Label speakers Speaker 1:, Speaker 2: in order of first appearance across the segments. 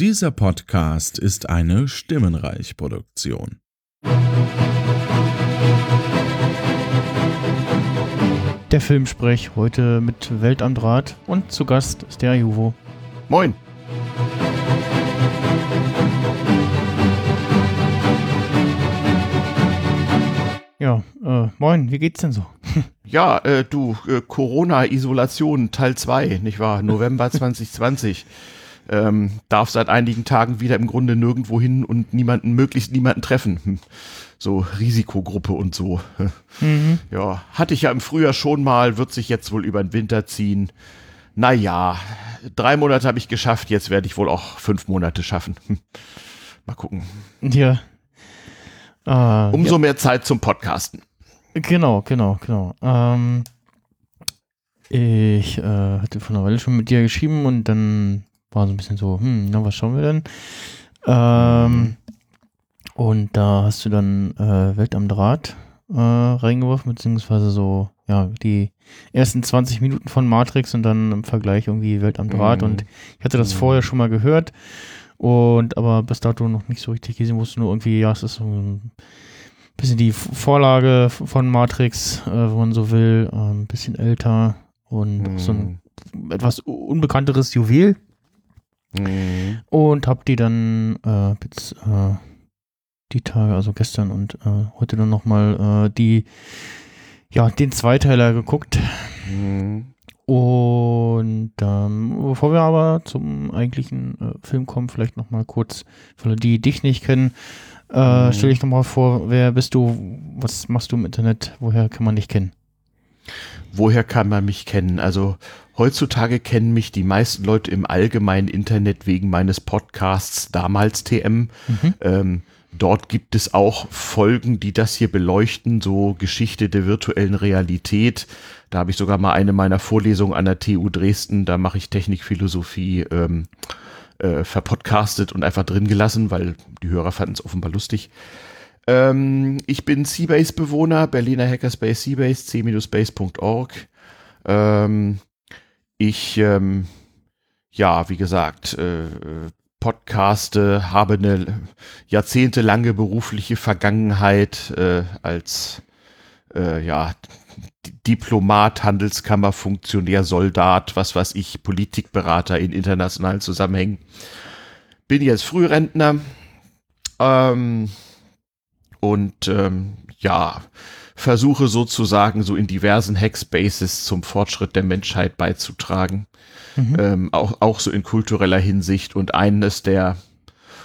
Speaker 1: Dieser Podcast ist eine Stimmenreich-Produktion.
Speaker 2: Der Filmsprech heute mit Welt am Draht und zu Gast ist der Juvo.
Speaker 3: Moin.
Speaker 2: Ja, äh, moin, wie geht's denn so?
Speaker 3: Ja, äh, du, äh, Corona-Isolation Teil 2, nicht wahr? November 2020. Ähm, darf seit einigen Tagen wieder im Grunde nirgendwo hin und niemanden, möglichst niemanden treffen. Hm. So Risikogruppe und so.
Speaker 2: Mhm.
Speaker 3: Ja, hatte ich ja im Frühjahr schon mal, wird sich jetzt wohl über den Winter ziehen. Naja, drei Monate habe ich geschafft, jetzt werde ich wohl auch fünf Monate schaffen. Hm. Mal gucken.
Speaker 2: Ja. Äh,
Speaker 3: Umso mehr Zeit zum Podcasten.
Speaker 2: Genau, genau, genau. Ähm, ich äh, hatte vor einer Weile schon mit dir geschrieben und dann war so ein bisschen so, hm, na, was schauen wir denn? Ähm, und da hast du dann äh, Welt am Draht äh, reingeworfen, beziehungsweise so, ja, die ersten 20 Minuten von Matrix und dann im Vergleich irgendwie Welt am Draht.
Speaker 3: Mhm.
Speaker 2: Und ich hatte das
Speaker 3: Mhm.
Speaker 2: vorher schon mal gehört und aber bis dato noch nicht so richtig gesehen, wusste nur irgendwie, ja, es ist so ein bisschen die Vorlage von Matrix, äh, wenn man so will, äh, ein bisschen älter und so ein etwas u- unbekannteres Juwel
Speaker 3: Mhm.
Speaker 2: und hab die dann äh, jetzt äh, die Tage, also gestern und äh, heute dann nochmal äh, die, ja, den Zweiteiler geguckt.
Speaker 3: Mhm.
Speaker 2: Und ähm, bevor wir aber zum eigentlichen äh, Film kommen, vielleicht nochmal kurz, für alle, die dich nicht kennen, äh,
Speaker 3: Mhm.
Speaker 2: stell dich nochmal vor, wer bist du, was machst du im Internet, woher kann man dich kennen?
Speaker 3: Woher kann man mich kennen? Also heutzutage kennen mich die meisten Leute im allgemeinen Internet wegen meines Podcasts damals TM.
Speaker 2: Mhm.
Speaker 3: Ähm, dort gibt es auch Folgen, die das hier beleuchten, so Geschichte der virtuellen Realität. Da habe ich sogar mal eine meiner Vorlesungen an der TU Dresden, da mache ich Technikphilosophie ähm, äh, verpodcastet und einfach drin gelassen, weil die Hörer fanden es offenbar lustig. Ähm, ich bin Seabase-Bewohner, Berliner Hackerspace Seabase, c-base.org. Ähm, ich, ähm, ja, wie gesagt, äh, äh, podcaste, habe eine jahrzehntelange berufliche Vergangenheit äh, als äh, ja, Diplomat, Handelskammerfunktionär, Soldat, was weiß ich, Politikberater in internationalen Zusammenhängen. Bin jetzt Frührentner ähm, und ähm, ja, versuche sozusagen so in diversen Hackspaces zum Fortschritt der Menschheit beizutragen
Speaker 2: Mhm.
Speaker 3: ähm, auch, auch so in kultureller Hinsicht. Und eines der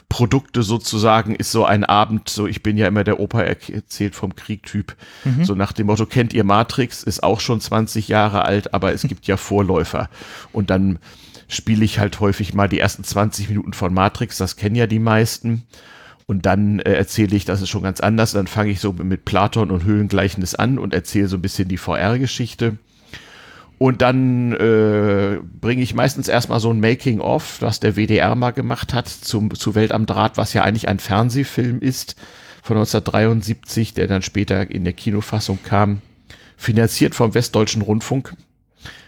Speaker 3: Produkte sozusagen ist so ein Abend, so ich bin ja immer der Opa er- erzählt vom Krieg-Typ,
Speaker 2: Mhm.
Speaker 3: so nach dem Motto, kennt ihr Matrix, ist auch schon 20 Jahre alt, aber es gibt ja Vorläufer. Und dann spiele ich halt häufig mal die ersten 20 Minuten von Matrix, das kennen ja die meisten. Und dann äh, erzähle ich, das ist schon ganz anders. Dann fange ich so mit Platon und Höhlengleichnis an und erzähle so ein bisschen die VR-Geschichte. Und dann äh, bringe ich meistens erstmal so ein Making-of, was der WDR mal gemacht hat zum, zu Welt am Draht, was ja eigentlich ein Fernsehfilm ist von 1973, der dann später in der Kinofassung kam. Finanziert vom Westdeutschen Rundfunk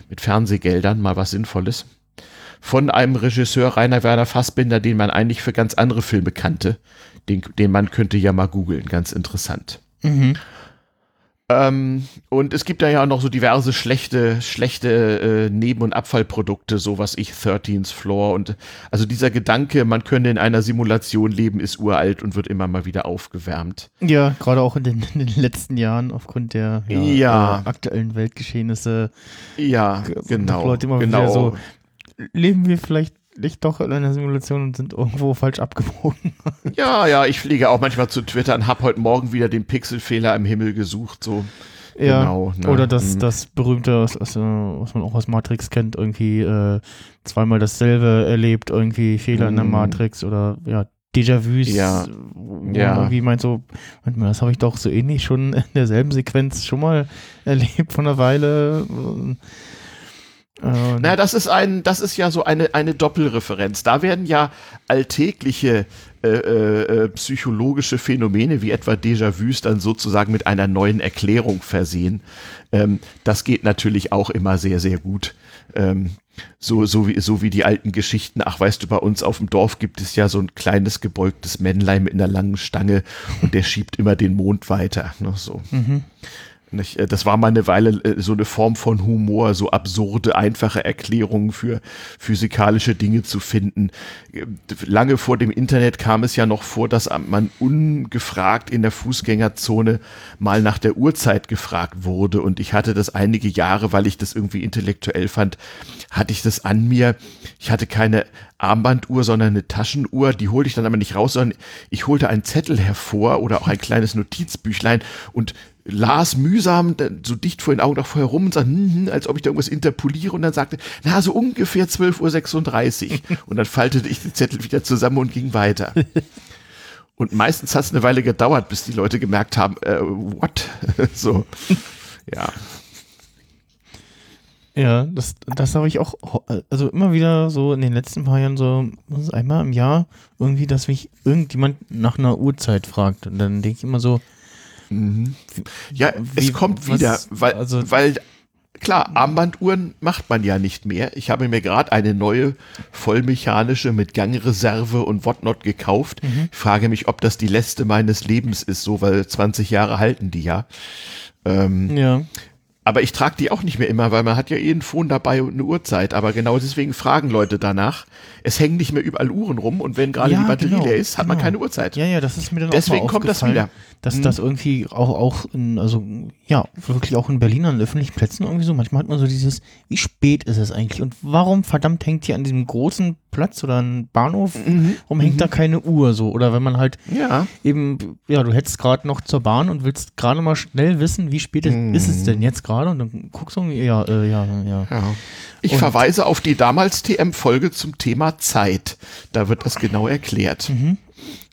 Speaker 3: mit Fernsehgeldern, mal was Sinnvolles. Von einem Regisseur Rainer Werner Fassbinder, den man eigentlich für ganz andere Filme kannte. Den, den man könnte ja mal googeln, ganz interessant.
Speaker 2: Mhm.
Speaker 3: Ähm, und es gibt da ja auch noch so diverse schlechte, schlechte äh, Neben- und Abfallprodukte, so was ich 13th Floor und also dieser Gedanke, man könne in einer Simulation leben, ist uralt und wird immer mal wieder aufgewärmt.
Speaker 2: Ja, gerade auch in den, in den letzten Jahren aufgrund der ja,
Speaker 3: Ja.
Speaker 2: Äh, aktuellen Weltgeschehnisse
Speaker 3: Ja, genau.
Speaker 2: Leute immer
Speaker 3: genau.
Speaker 2: wieder so- leben wir vielleicht nicht doch in einer Simulation und sind irgendwo falsch abgebogen.
Speaker 3: Ja, ja, ich fliege auch manchmal zu Twitter und habe heute Morgen wieder den Pixelfehler im Himmel gesucht, so.
Speaker 2: Ja.
Speaker 3: Genau, ne?
Speaker 2: Oder das,
Speaker 3: Mhm.
Speaker 2: das berühmte, was, was, man auch aus Matrix kennt, irgendwie äh, zweimal dasselbe erlebt, irgendwie Fehler in der
Speaker 3: Mhm.
Speaker 2: Matrix oder ja, Déjà-vus,
Speaker 3: Ja.
Speaker 2: wo
Speaker 3: Ja.
Speaker 2: man irgendwie meint so, Moment mal, das habe ich doch so ähnlich schon in derselben Sequenz schon mal erlebt von einer Weile. Äh,
Speaker 3: Na, das ist ein, das ist ja so eine, eine Doppelreferenz. Da werden ja alltägliche äh, äh, äh, psychologische Phänomene wie etwa Déjà-vus dann sozusagen mit einer neuen Erklärung versehen. Ähm, das geht natürlich auch immer sehr, sehr gut. Ähm, so, so, wie, so wie die alten Geschichten. Ach, weißt du, bei uns auf dem Dorf gibt es ja so ein kleines gebeugtes Männlein mit einer langen Stange und der schiebt immer den Mond weiter. Ne, so. Mhm. Nicht? Äh, das war mal eine Weile äh, so eine Form von Humor, so absurde, einfache Erklärungen für physikalische Dinge zu finden. Äh, lange vor dem Internet kam es ja noch vor, dass man ungefragt in der Fußgängerzone mal nach der Uhrzeit gefragt wurde. Und ich hatte das einige Jahre, weil ich das irgendwie intellektuell fand, hatte ich das an mir. Ich hatte keine Armbanduhr, sondern eine Taschenuhr. Die holte ich dann aber nicht raus, sondern ich holte einen Zettel hervor oder auch ein kleines Notizbüchlein und las mühsam so dicht vor den Augen noch vorher rum und sagte, hm, hm, als ob ich da irgendwas interpoliere und dann sagte, na, so ungefähr 12.36 Uhr. und dann faltete ich den Zettel wieder zusammen und ging weiter. Und meistens hat es eine Weile gedauert, bis die Leute gemerkt haben, äh, what? so, ja.
Speaker 2: Ja, das, das habe ich auch, also immer wieder so in den letzten paar Jahren so, einmal im Jahr irgendwie, dass mich irgendjemand nach einer Uhrzeit fragt. Und dann denke ich immer so,
Speaker 3: Mhm. Ja, Wie, es kommt wieder, was, weil, also, weil klar, Armbanduhren macht man ja nicht mehr. Ich habe mir gerade eine neue vollmechanische mit Gangreserve und whatnot gekauft. Mhm. Ich frage mich, ob das die letzte meines Lebens ist, so weil 20 Jahre halten die ja. Ähm, ja. Aber ich trage die auch nicht mehr immer, weil man hat ja eh ein Phone dabei und eine Uhrzeit. Aber genau deswegen fragen Leute danach. Es hängen nicht mehr überall Uhren rum und wenn gerade ja, die Batterie genau, leer ist, hat genau. man keine Uhrzeit.
Speaker 2: Ja, ja, das ist mir dann
Speaker 3: deswegen auch kommt das wieder.
Speaker 2: Dass hm. das irgendwie auch, auch in, also ja, wirklich auch in Berlin an öffentlichen Plätzen irgendwie so, manchmal hat man so dieses, wie spät ist es eigentlich und warum verdammt hängt hier an diesem großen Platz oder ein Bahnhof, mhm. warum hängt mhm. da keine Uhr so? Oder wenn man halt ja. eben, ja, du hättest gerade noch zur Bahn und willst gerade mal schnell wissen, wie spät mhm. ist es denn jetzt gerade und dann guckst du, ja, äh, ja, ja. ja.
Speaker 3: Ich und verweise auf die damals TM-Folge zum Thema Zeit. Da wird das genau erklärt.
Speaker 2: Mhm.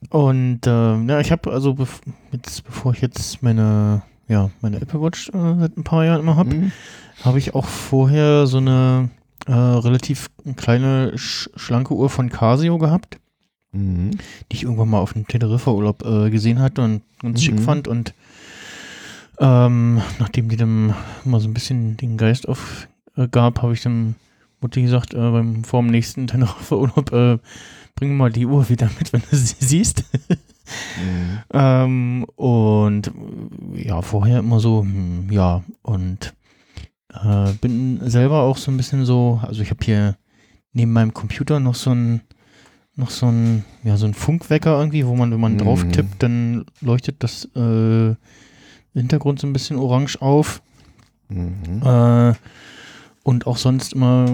Speaker 2: Und äh, ja, ich habe also, bev jetzt, bevor ich jetzt meine, ja, meine Apple Watch äh, seit ein paar Jahren immer habe, mhm. habe ich auch vorher so eine äh, relativ kleine, sch schlanke Uhr von Casio gehabt, mhm. die ich irgendwann mal auf dem Teneriffa-Urlaub äh, gesehen hatte und ganz mhm. schick fand. Und ähm, nachdem die dann mal so ein bisschen den Geist aufgab, habe ich dann Mutti gesagt, äh, beim, vor dem nächsten Teneriffa-Urlaub, äh, bring mal die Uhr wieder mit, wenn du sie siehst. mhm. ähm, und ja, vorher immer so, hm, ja, und äh, bin selber auch so ein bisschen so, also ich habe hier neben meinem Computer noch so ein noch so ein, ja, so ein Funkwecker irgendwie, wo man, wenn man mhm. drauf tippt, dann leuchtet das äh, Hintergrund so ein bisschen orange auf. Mhm. Äh, und auch sonst immer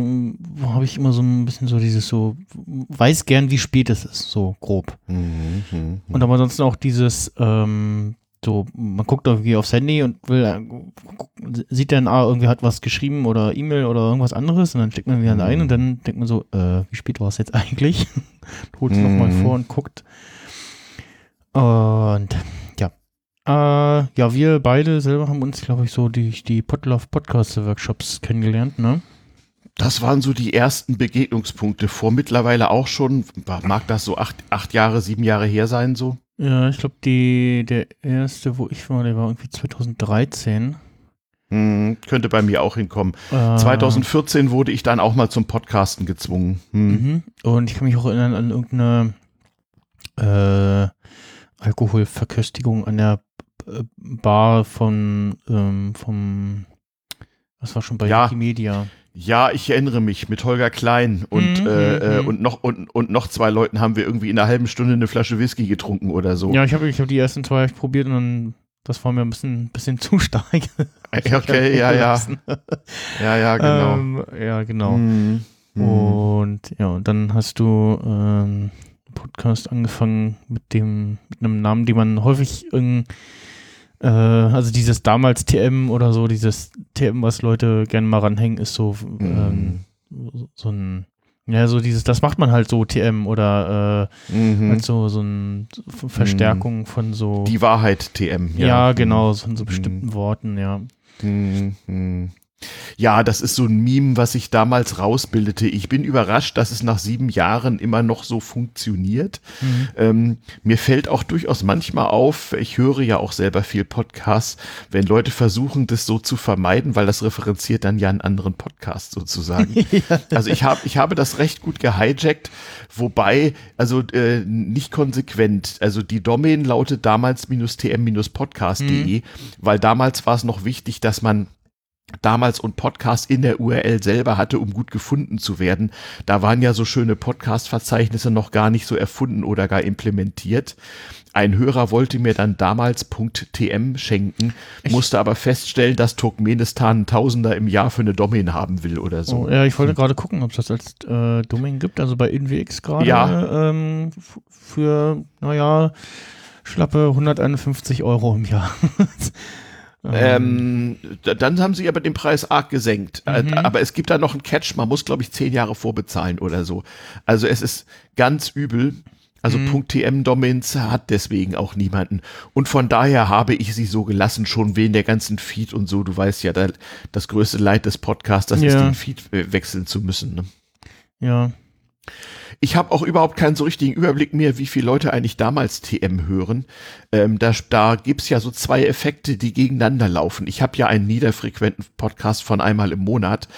Speaker 2: habe ich immer so ein bisschen so dieses so, weiß gern, wie spät es ist, so grob. Mhm, mh, mh. Und aber ansonsten auch dieses, ähm, so, man guckt irgendwie aufs Handy und will, äh, sieht dann, ah, irgendwie hat was geschrieben oder E-Mail oder irgendwas anderes und dann steckt man wieder mhm. ein und dann denkt man so, äh, wie spät war es jetzt eigentlich? Holt es mhm. nochmal vor und guckt. Und äh, ja, wir beide selber haben uns, glaube ich, so die, die Podlove Podcast Workshops kennengelernt, ne?
Speaker 3: Das waren so die ersten Begegnungspunkte. Vor mittlerweile auch schon, mag das so acht, acht Jahre, sieben Jahre her sein, so?
Speaker 2: Ja, ich glaube, der erste, wo ich war, der war irgendwie 2013.
Speaker 3: Hm, könnte bei mir auch hinkommen. Äh, 2014 wurde ich dann auch mal zum Podcasten gezwungen.
Speaker 2: Hm. Mhm. Und ich kann mich auch erinnern an irgendeine äh, Alkoholverköstigung an der Bar von ähm, vom was war schon bei
Speaker 3: ja. Wikimedia. Ja, ich erinnere mich mit Holger Klein und, mhm, äh, äh, mhm. und, noch, und, und noch zwei Leuten haben wir irgendwie in einer halben Stunde eine Flasche Whisky getrunken oder so.
Speaker 2: Ja, ich habe ich hab die ersten zwei probiert und dann, das war mir ein bisschen, bisschen zu stark.
Speaker 3: okay, ja, ja. ja, ja, genau. Ähm,
Speaker 2: ja, genau. Mhm. Und ja, und dann hast du ähm, Podcast angefangen mit dem, mit einem Namen, den man häufig irgendwie äh, also dieses damals TM oder so, dieses TM, was Leute gerne mal ranhängen, ist so, mhm. ähm, so ein, ja, so dieses, das macht man halt so TM oder äh, mhm. halt so, so eine Verstärkung mhm. von so.
Speaker 3: Die Wahrheit TM,
Speaker 2: ja. Ja, genau, von so mhm. bestimmten Worten, ja.
Speaker 3: Mhm. Ja, das ist so ein Meme, was sich damals rausbildete. Ich bin überrascht, dass es nach sieben Jahren immer noch so funktioniert. Mhm. Ähm, mir fällt auch durchaus manchmal auf, ich höre ja auch selber viel Podcasts, wenn Leute versuchen, das so zu vermeiden, weil das referenziert dann ja einen anderen Podcast sozusagen. ja. Also ich habe ich habe das recht gut gehijackt, wobei, also äh, nicht konsequent. Also die Domain lautet damals tm-podcast.de, mhm. weil damals war es noch wichtig, dass man damals und Podcast in der URL selber hatte, um gut gefunden zu werden. Da waren ja so schöne Podcast-Verzeichnisse noch gar nicht so erfunden oder gar implementiert. Ein Hörer wollte mir dann damals .tm schenken, ich musste aber feststellen, dass Turkmenistan Tausender im Jahr für eine Domain haben will oder so.
Speaker 2: Oh, ja, ich wollte gerade gucken, ob es das als äh, Domain gibt, also bei InWX gerade ja. ähm, für, naja, schlappe 151 Euro im Jahr.
Speaker 3: Ähm, dann haben sie aber den Preis arg gesenkt. Äh, mhm. Aber es gibt da noch einen Catch, man muss, glaube ich, zehn Jahre vorbezahlen oder so. Also es ist ganz übel. Also mhm. .tm-Domains hat deswegen auch niemanden. Und von daher habe ich sie so gelassen, schon wegen der ganzen Feed und so. Du weißt ja, das größte Leid des Podcasters ja. ist, den Feed äh, wechseln zu müssen. Ne?
Speaker 2: Ja.
Speaker 3: Ich habe auch überhaupt keinen so richtigen Überblick mehr, wie viele Leute eigentlich damals TM hören. Ähm, da da gibt ja so zwei Effekte, die gegeneinander laufen. Ich habe ja einen niederfrequenten Podcast von einmal im Monat.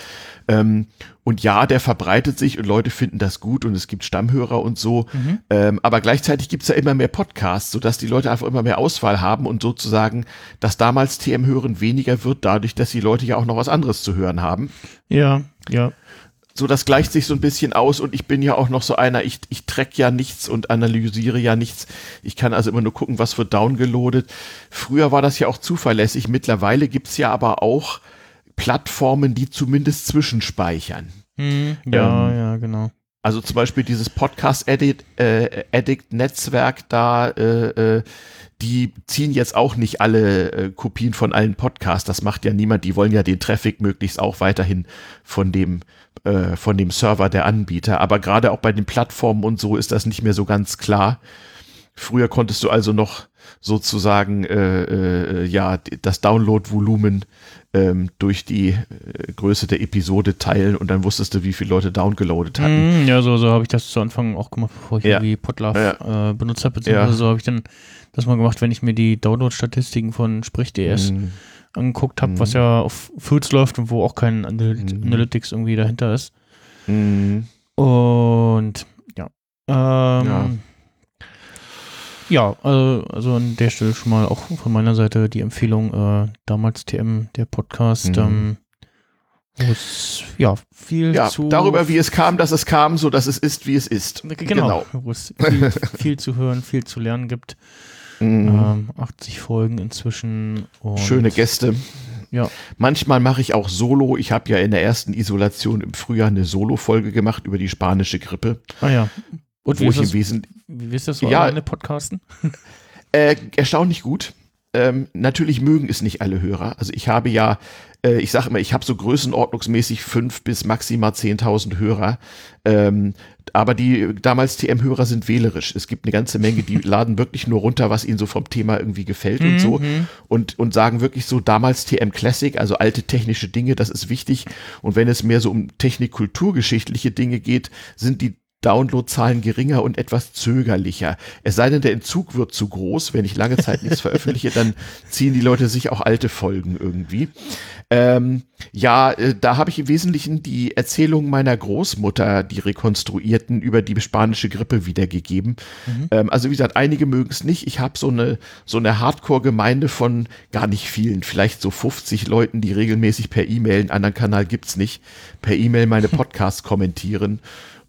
Speaker 3: Ähm, und ja, der verbreitet sich und Leute finden das gut und es gibt Stammhörer und so. Mhm. Ähm, aber gleichzeitig gibt's ja immer mehr Podcasts, sodass die Leute einfach immer mehr Auswahl haben und sozusagen das damals TM-Hören weniger wird, dadurch, dass die Leute ja auch noch was anderes zu hören haben.
Speaker 2: Ja, ja
Speaker 3: so das gleicht sich so ein bisschen aus und ich bin ja auch noch so einer, ich, ich track ja nichts und analysiere ja nichts. Ich kann also immer nur gucken, was wird downgeloadet. Früher war das ja auch zuverlässig, mittlerweile gibt's ja aber auch Plattformen, die zumindest zwischenspeichern.
Speaker 2: Hm, ja, ähm, ja, genau.
Speaker 3: Also zum Beispiel dieses Podcast Edit, äh, da, äh, äh, die ziehen jetzt auch nicht alle äh, Kopien von allen Podcasts. Das macht ja niemand. Die wollen ja den Traffic möglichst auch weiterhin von dem äh, von dem Server der Anbieter. Aber gerade auch bei den Plattformen und so ist das nicht mehr so ganz klar. Früher konntest du also noch sozusagen ja das Download-Volumen ähm, durch die äh, Größe der Episode teilen und dann wusstest du, wie viele Leute downgeloadet hatten.
Speaker 2: Mm, ja, so, so habe ich das zu Anfang auch gemacht, bevor ich ja. irgendwie Podlove ja. äh, benutzt habe, beziehungsweise ja. so habe ich dann das mal gemacht, wenn ich mir die Download-Statistiken von Sprich.ds mm angeguckt habe, mhm. was ja auf Fields läuft und wo auch kein mhm. Analytics irgendwie dahinter ist. Mhm. Und ja. Ähm, ja. Ja, also, also an der Stelle schon mal auch von meiner Seite die Empfehlung, äh, damals TM, der Podcast, mhm. ähm, es ja viel ja, zu.
Speaker 3: Darüber, wie es kam, dass es kam, so dass es ist, wie es ist.
Speaker 2: Genau, genau. wo es viel, viel zu hören, viel zu lernen gibt. Mhm. Ähm, 80 Folgen inzwischen.
Speaker 3: Schöne Gäste.
Speaker 2: Ja.
Speaker 3: Manchmal mache ich auch Solo. Ich habe ja in der ersten Isolation im Frühjahr eine Solo-Folge gemacht über die spanische Grippe.
Speaker 2: Ah ja.
Speaker 3: Und wo ich im Wesentlichen.
Speaker 2: Wie ist das so ja, alleine podcasten?
Speaker 3: Äh, erstaunlich gut. Ähm, natürlich mögen es nicht alle Hörer. Also ich habe ja äh, ich sage immer, ich habe so größenordnungsmäßig fünf bis maximal 10.000 Hörer. Ähm, aber die damals TM-Hörer sind wählerisch. Es gibt eine ganze Menge, die laden wirklich nur runter, was ihnen so vom Thema irgendwie gefällt und so. Mhm. Und, und sagen wirklich so damals TM Classic, also alte technische Dinge, das ist wichtig. Und wenn es mehr so um technik-kulturgeschichtliche Dinge geht, sind die Downloadzahlen geringer und etwas zögerlicher. Es sei denn, der Entzug wird zu groß. Wenn ich lange Zeit nichts veröffentliche, dann ziehen die Leute sich auch alte Folgen irgendwie. Ähm, ja, äh, da habe ich im Wesentlichen die Erzählung meiner Großmutter, die rekonstruierten, über die spanische Grippe wiedergegeben. Mhm. Ähm, also wie gesagt, einige mögen es nicht. Ich habe so eine, so eine Hardcore-Gemeinde von gar nicht vielen, vielleicht so 50 Leuten, die regelmäßig per E-Mail, einen anderen Kanal gibt's nicht, per E-Mail meine Podcasts kommentieren.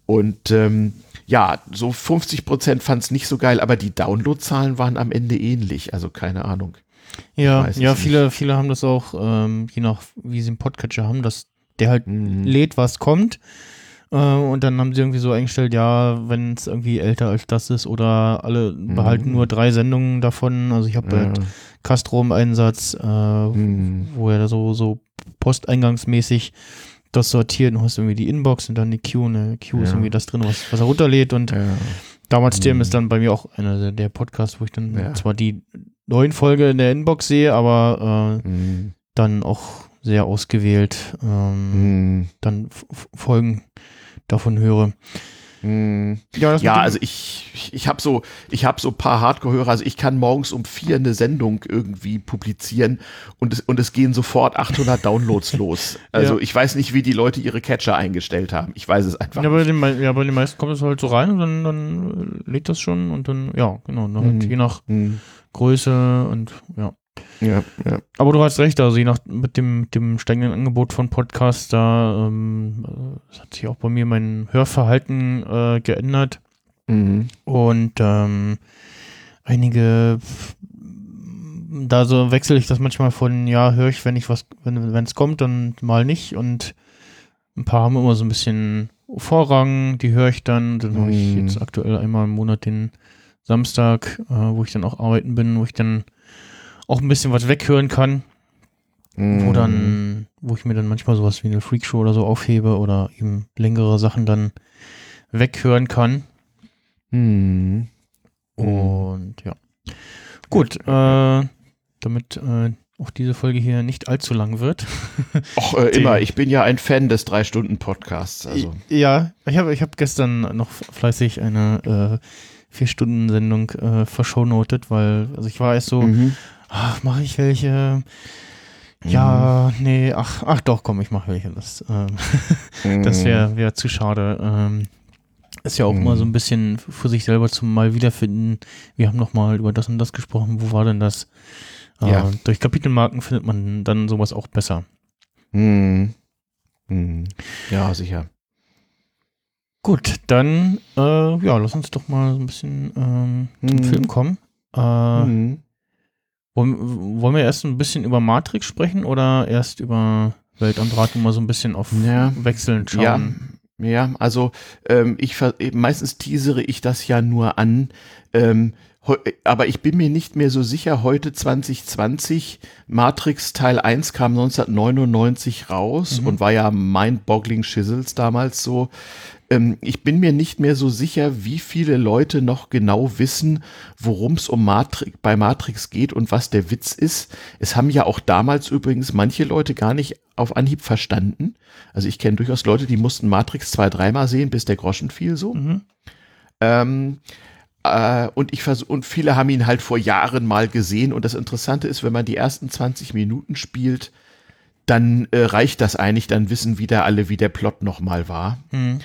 Speaker 3: Und ähm, ja, so 50 Prozent fand es nicht so geil, aber die Downloadzahlen waren am Ende ähnlich. Also keine Ahnung.
Speaker 2: Ja, ja, viele, nicht. viele haben das auch, ähm, je nach wie sie einen Podcatcher haben, dass der halt mhm. lädt, was kommt. Äh, und dann haben sie irgendwie so eingestellt, ja, wenn es irgendwie älter als das ist oder alle mhm. behalten nur drei Sendungen davon. Also ich habe ja. halt Castro im Einsatz, äh, mhm. wo er so, so posteingangsmäßig das sortiert. Du hast irgendwie die Inbox und dann die Queue. Eine Queue ja. ist irgendwie das drin, was, was er runterlädt. Und ja. damals TM mhm. ist dann bei mir auch einer der, Podcasts, wo ich dann ja. zwar die neuen Folge in der Inbox sehe, aber äh, mhm. dann auch sehr ausgewählt ähm,
Speaker 3: Hm.
Speaker 2: dann Folgen davon höre. Ja,
Speaker 3: Ja, also ich, ich, habe so, ich habe so ein paar Hardcore-Hörer, also ich kann morgens um vier eine Sendung irgendwie publizieren und es, und es gehen sofort 800 Downloads los. Also
Speaker 2: Ja.
Speaker 3: ich weiß nicht, wie die Leute ihre Catcher eingestellt haben. Ich weiß es einfach
Speaker 2: ja, bei
Speaker 3: nicht.
Speaker 2: den, mei- ja, bei den meisten kommt es halt so rein und dann, dann äh, lädt das schon und dann, ja, genau, halt
Speaker 3: Mhm.
Speaker 2: je nach
Speaker 3: Hm.
Speaker 2: Größe und ja.
Speaker 3: Ja, ja.
Speaker 2: Aber du hast recht, also je nach mit dem, dem steigenden Angebot von Podcasts, da ähm, äh, hat sich auch bei mir mein Hörverhalten äh, geändert
Speaker 3: Mhm.
Speaker 2: und ähm, einige da so wechsle ich das manchmal von, ja, höre ich, wenn ich was, wenn es kommt, dann mal nicht und ein paar haben immer so ein bisschen Vorrang, die höre ich dann, dann habe ich
Speaker 3: Mhm.
Speaker 2: jetzt aktuell einmal im Monat den Samstag, äh, wo ich dann auch arbeiten bin, wo ich dann auch ein bisschen was weghören kann wo
Speaker 3: Mhm.
Speaker 2: dann, wo ich mir dann manchmal sowas wie eine Freakshow oder so aufhebe oder eben längere Sachen dann weghören kann.
Speaker 3: Mhm.
Speaker 2: Und ja. Gut, äh, damit äh, auch diese Folge hier nicht allzu lang wird.
Speaker 3: Och, äh, immer. Ich bin ja ein Fan des Drei-Stunden-Podcasts. Also.
Speaker 2: Ja, ich habe ich hab gestern noch fleißig eine äh, Vier-Stunden-Sendung äh, verschonotet, weil, also ich war erst so,
Speaker 3: Mhm.
Speaker 2: Ach, mache ich welche? Ja, nee, ach, ach doch, komm, ich mache welche. Das, ähm, Das
Speaker 3: Mhm.
Speaker 2: wäre wär zu schade. Ähm, ist ja auch
Speaker 3: Mhm.
Speaker 2: immer so ein bisschen für sich selber zum Mal wiederfinden. Wir haben noch mal über das und das gesprochen. Wo war denn das? Äh,
Speaker 3: Ja.
Speaker 2: Durch Kapitelmarken findet man dann sowas auch besser.
Speaker 3: Mhm. Mhm. Ja, sicher.
Speaker 2: Gut, dann äh, ja, lass uns doch mal so ein bisschen ähm, zum
Speaker 3: Mhm.
Speaker 2: Film kommen. Äh,
Speaker 3: Mhm.
Speaker 2: Wollen, wollen wir erst ein bisschen über Matrix sprechen oder erst über Welt am Draht mal so ein bisschen auf
Speaker 3: Ja.
Speaker 2: Wechseln
Speaker 3: Ja,
Speaker 2: schauen?
Speaker 3: ja, also ähm, ich meistens teasere ich das ja nur an, ähm, aber ich bin mir nicht mehr so sicher, heute 2020, Matrix Teil 1 kam 1999 raus
Speaker 2: Mhm.
Speaker 3: und war ja mind-boggling Shizzles damals so. Ähm, ich bin mir nicht mehr so sicher, wie viele Leute noch genau wissen, worum es um Matrix, bei Matrix geht und was der Witz ist. Es haben ja auch damals übrigens manche Leute gar nicht auf Anhieb verstanden. Also ich kenne durchaus Leute, die mussten Matrix zwei, dreimal sehen, bis der Groschen fiel so.
Speaker 2: Mhm.
Speaker 3: Ähm, äh, und ich vers und viele haben ihn halt vor Jahren mal gesehen. Und das Interessante ist, wenn man die ersten 20 Minuten spielt, dann äh, reicht das eigentlich, dann wissen wieder alle, wie der Plot nochmal war.
Speaker 2: Mhm.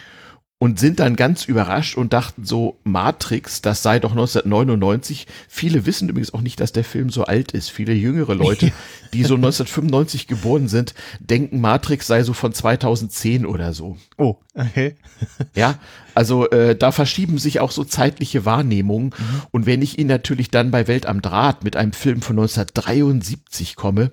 Speaker 3: Und sind dann ganz überrascht und dachten so, Matrix, das sei doch 1999. Viele wissen übrigens auch nicht, dass der Film so alt ist. Viele jüngere Leute, die so 1995 geboren sind, denken, Matrix sei so von 2010 oder so.
Speaker 2: Oh, okay.
Speaker 3: Ja, also äh, da verschieben sich auch so zeitliche Wahrnehmungen. Und wenn ich ihn natürlich dann bei Welt am Draht mit einem Film von 1973 komme,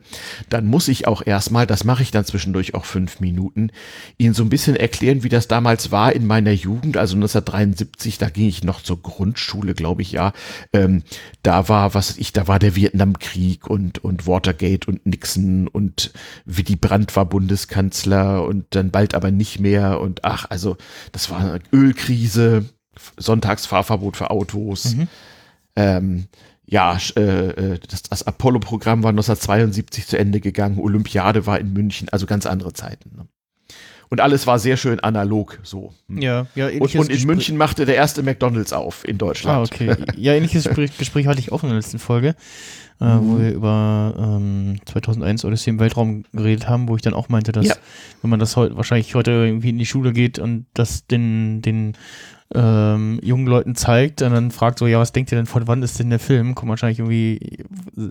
Speaker 3: dann muss ich auch erstmal, das mache ich dann zwischendurch auch fünf Minuten, ihn so ein bisschen erklären, wie das damals war in meiner Jugend, also 1973, da ging ich noch zur Grundschule, glaube ich, ja. Ähm, da war, was ich, da war der Vietnamkrieg und, und Watergate und Nixon und Willy Brandt war Bundeskanzler und dann bald aber nicht mehr und ach, also das war eine Ölkrise, Sonntagsfahrverbot für Autos.
Speaker 2: Mhm.
Speaker 3: Ähm, ja, äh, äh, das, das Apollo-Programm war 1972 zu Ende gegangen, Olympiade war in München, also ganz andere Zeiten. Ne? Und alles war sehr schön analog so. Hm.
Speaker 2: Ja, ja,
Speaker 3: Und, und in
Speaker 2: Gespräch-
Speaker 3: München machte der erste McDonalds auf in
Speaker 2: Ah,
Speaker 3: Deutschland.
Speaker 2: okay. Ja, ähnliches Gespräch, Gespräch hatte ich auch in der letzten Folge, äh,
Speaker 3: Mhm.
Speaker 2: wo wir über ähm, 2001 Odyssey im Weltraum geredet haben, wo ich dann auch meinte, dass
Speaker 3: Ja.
Speaker 2: wenn man das heute wahrscheinlich heute irgendwie in die Schule geht und das den, den ähm, jungen Leuten zeigt und dann fragt so, ja, was denkt ihr denn, von wann ist denn der Film? Kommen wahrscheinlich irgendwie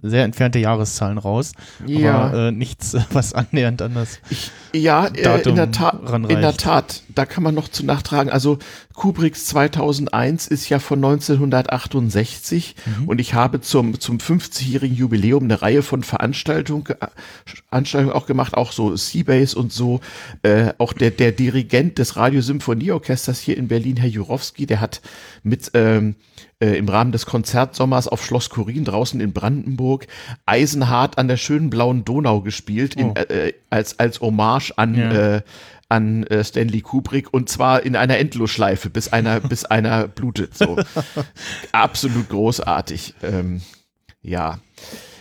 Speaker 2: sehr entfernte Jahreszahlen raus,
Speaker 3: Ja.
Speaker 2: aber äh, nichts, was annähernd anders.
Speaker 3: Ich, ja, äh, in
Speaker 2: Datum
Speaker 3: der Tat,
Speaker 2: ranreicht.
Speaker 3: in der Tat, da kann man noch zu nachtragen. Also Kubricks 2001 ist ja von 1968
Speaker 2: Mhm.
Speaker 3: und ich habe zum zum 50-jährigen Jubiläum eine Reihe von Veranstaltungen ge- Veranstaltungen auch gemacht, auch so Seabase und so. Äh, auch der der Dirigent des Radiosymphonieorchesters hier in Berlin, Herr Jurowski, der hat mit ähm, äh, im Rahmen des Konzertsommers auf Schloss Korin draußen in Brandenburg Eisenhart an der schönen blauen Donau gespielt, in,
Speaker 2: Oh.
Speaker 3: äh, als, als Hommage an,
Speaker 2: Ja.
Speaker 3: äh, an äh, Stanley Kubrick und zwar in einer Endlosschleife, bis einer, bis einer blutet. So. Absolut großartig. Ähm, ja.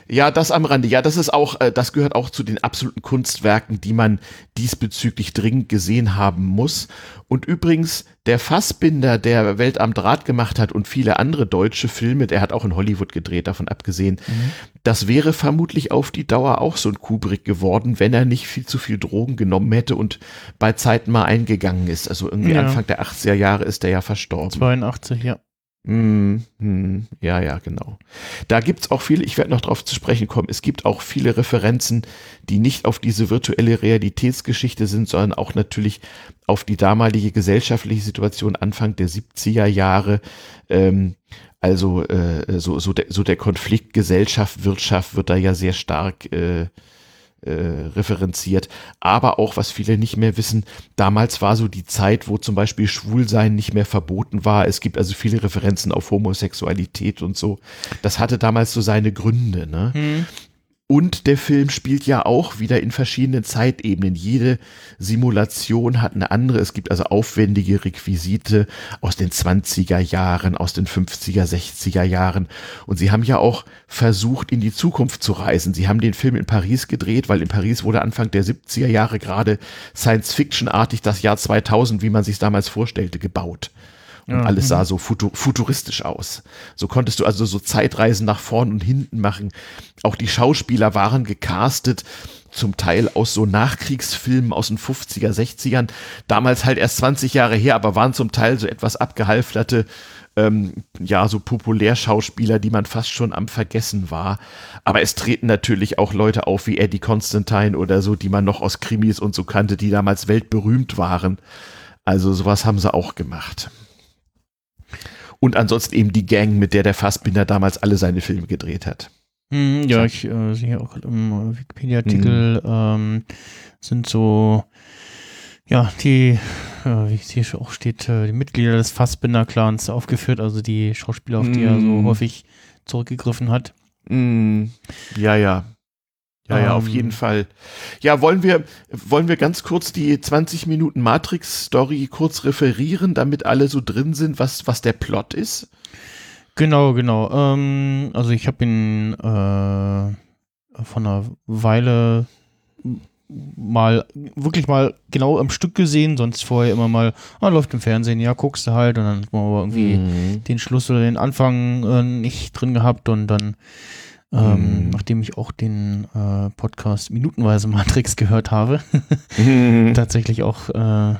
Speaker 3: Ja, das am Rande. Ja, das ist auch, äh, das gehört auch zu den absoluten Kunstwerken, die man diesbezüglich dringend gesehen haben muss. Und übrigens, der Fassbinder, der Welt am Draht gemacht hat und viele andere deutsche Filme, der hat auch in Hollywood gedreht, davon abgesehen, mhm. das wäre vermutlich auf die Dauer auch so ein Kubrick geworden, wenn er nicht viel zu viel Drogen genommen hätte und bei Zeiten mal eingegangen ist. Also irgendwie ja. Anfang der 80er Jahre ist er ja verstorben.
Speaker 2: 82, ja.
Speaker 3: Mm, mm, ja, ja, genau. Da gibt's auch viele, ich werde noch darauf zu sprechen kommen, es gibt auch viele Referenzen, die nicht auf diese virtuelle Realitätsgeschichte sind, sondern auch natürlich auf die damalige gesellschaftliche Situation Anfang der 70er Jahre. Ähm, also äh, so, so, der, so der Konflikt Gesellschaft, Wirtschaft wird da ja sehr stark äh, äh, referenziert. Aber auch, was viele nicht mehr wissen, damals war so die Zeit, wo zum Beispiel Schwulsein nicht mehr verboten war. Es gibt also viele Referenzen auf Homosexualität und so. Das hatte damals so seine Gründe. Ne? Hm. Und der Film spielt ja auch wieder in verschiedenen Zeitebenen. Jede Simulation hat eine andere. Es gibt also aufwendige Requisite aus den 20er Jahren, aus den 50er, 60er Jahren. Und sie haben ja auch versucht, in die Zukunft zu reisen. Sie haben den Film in Paris gedreht, weil in Paris wurde Anfang der 70er Jahre gerade Science-Fiction-artig das Jahr 2000, wie man sich damals vorstellte, gebaut. Und ja, alles sah mhm. so futuristisch aus. So konntest du also so Zeitreisen nach vorn und hinten machen. Auch die Schauspieler waren gecastet, zum Teil aus so Nachkriegsfilmen aus den 50er, 60ern. Damals halt erst 20 Jahre her, aber waren zum Teil so etwas abgehalfterte, ähm, ja, so Populärschauspieler, die man fast schon am Vergessen war. Aber es treten natürlich auch Leute auf wie Eddie Constantine oder so, die man noch aus Krimis und so kannte, die damals weltberühmt waren. Also sowas haben sie auch gemacht. Und ansonsten eben die Gang, mit der der Fassbinder damals alle seine Filme gedreht hat.
Speaker 2: Hm, ja, ich äh, sehe auch im Wikipedia-Artikel hm. ähm, sind so, ja, die, äh, wie es hier auch steht, äh, die Mitglieder des Fassbinder-Clans aufgeführt, also die Schauspieler, auf die er so hm. häufig zurückgegriffen hat.
Speaker 3: Hm. Ja, ja. Ja, ja, auf jeden ähm. Fall. Ja, wollen wir, wollen wir ganz kurz die 20 Minuten Matrix-Story kurz referieren, damit alle so drin sind, was, was der Plot ist?
Speaker 2: Genau, genau. Ähm, also ich habe ihn äh, von einer Weile mal wirklich mal genau am Stück gesehen, sonst vorher immer mal, ah, läuft im Fernsehen, ja, guckst du halt und dann hat man aber irgendwie mhm. den Schluss oder den Anfang äh, nicht drin gehabt und dann ähm, mhm. nachdem ich auch den äh, Podcast Minutenweise Matrix gehört habe. mhm. Tatsächlich auch, äh,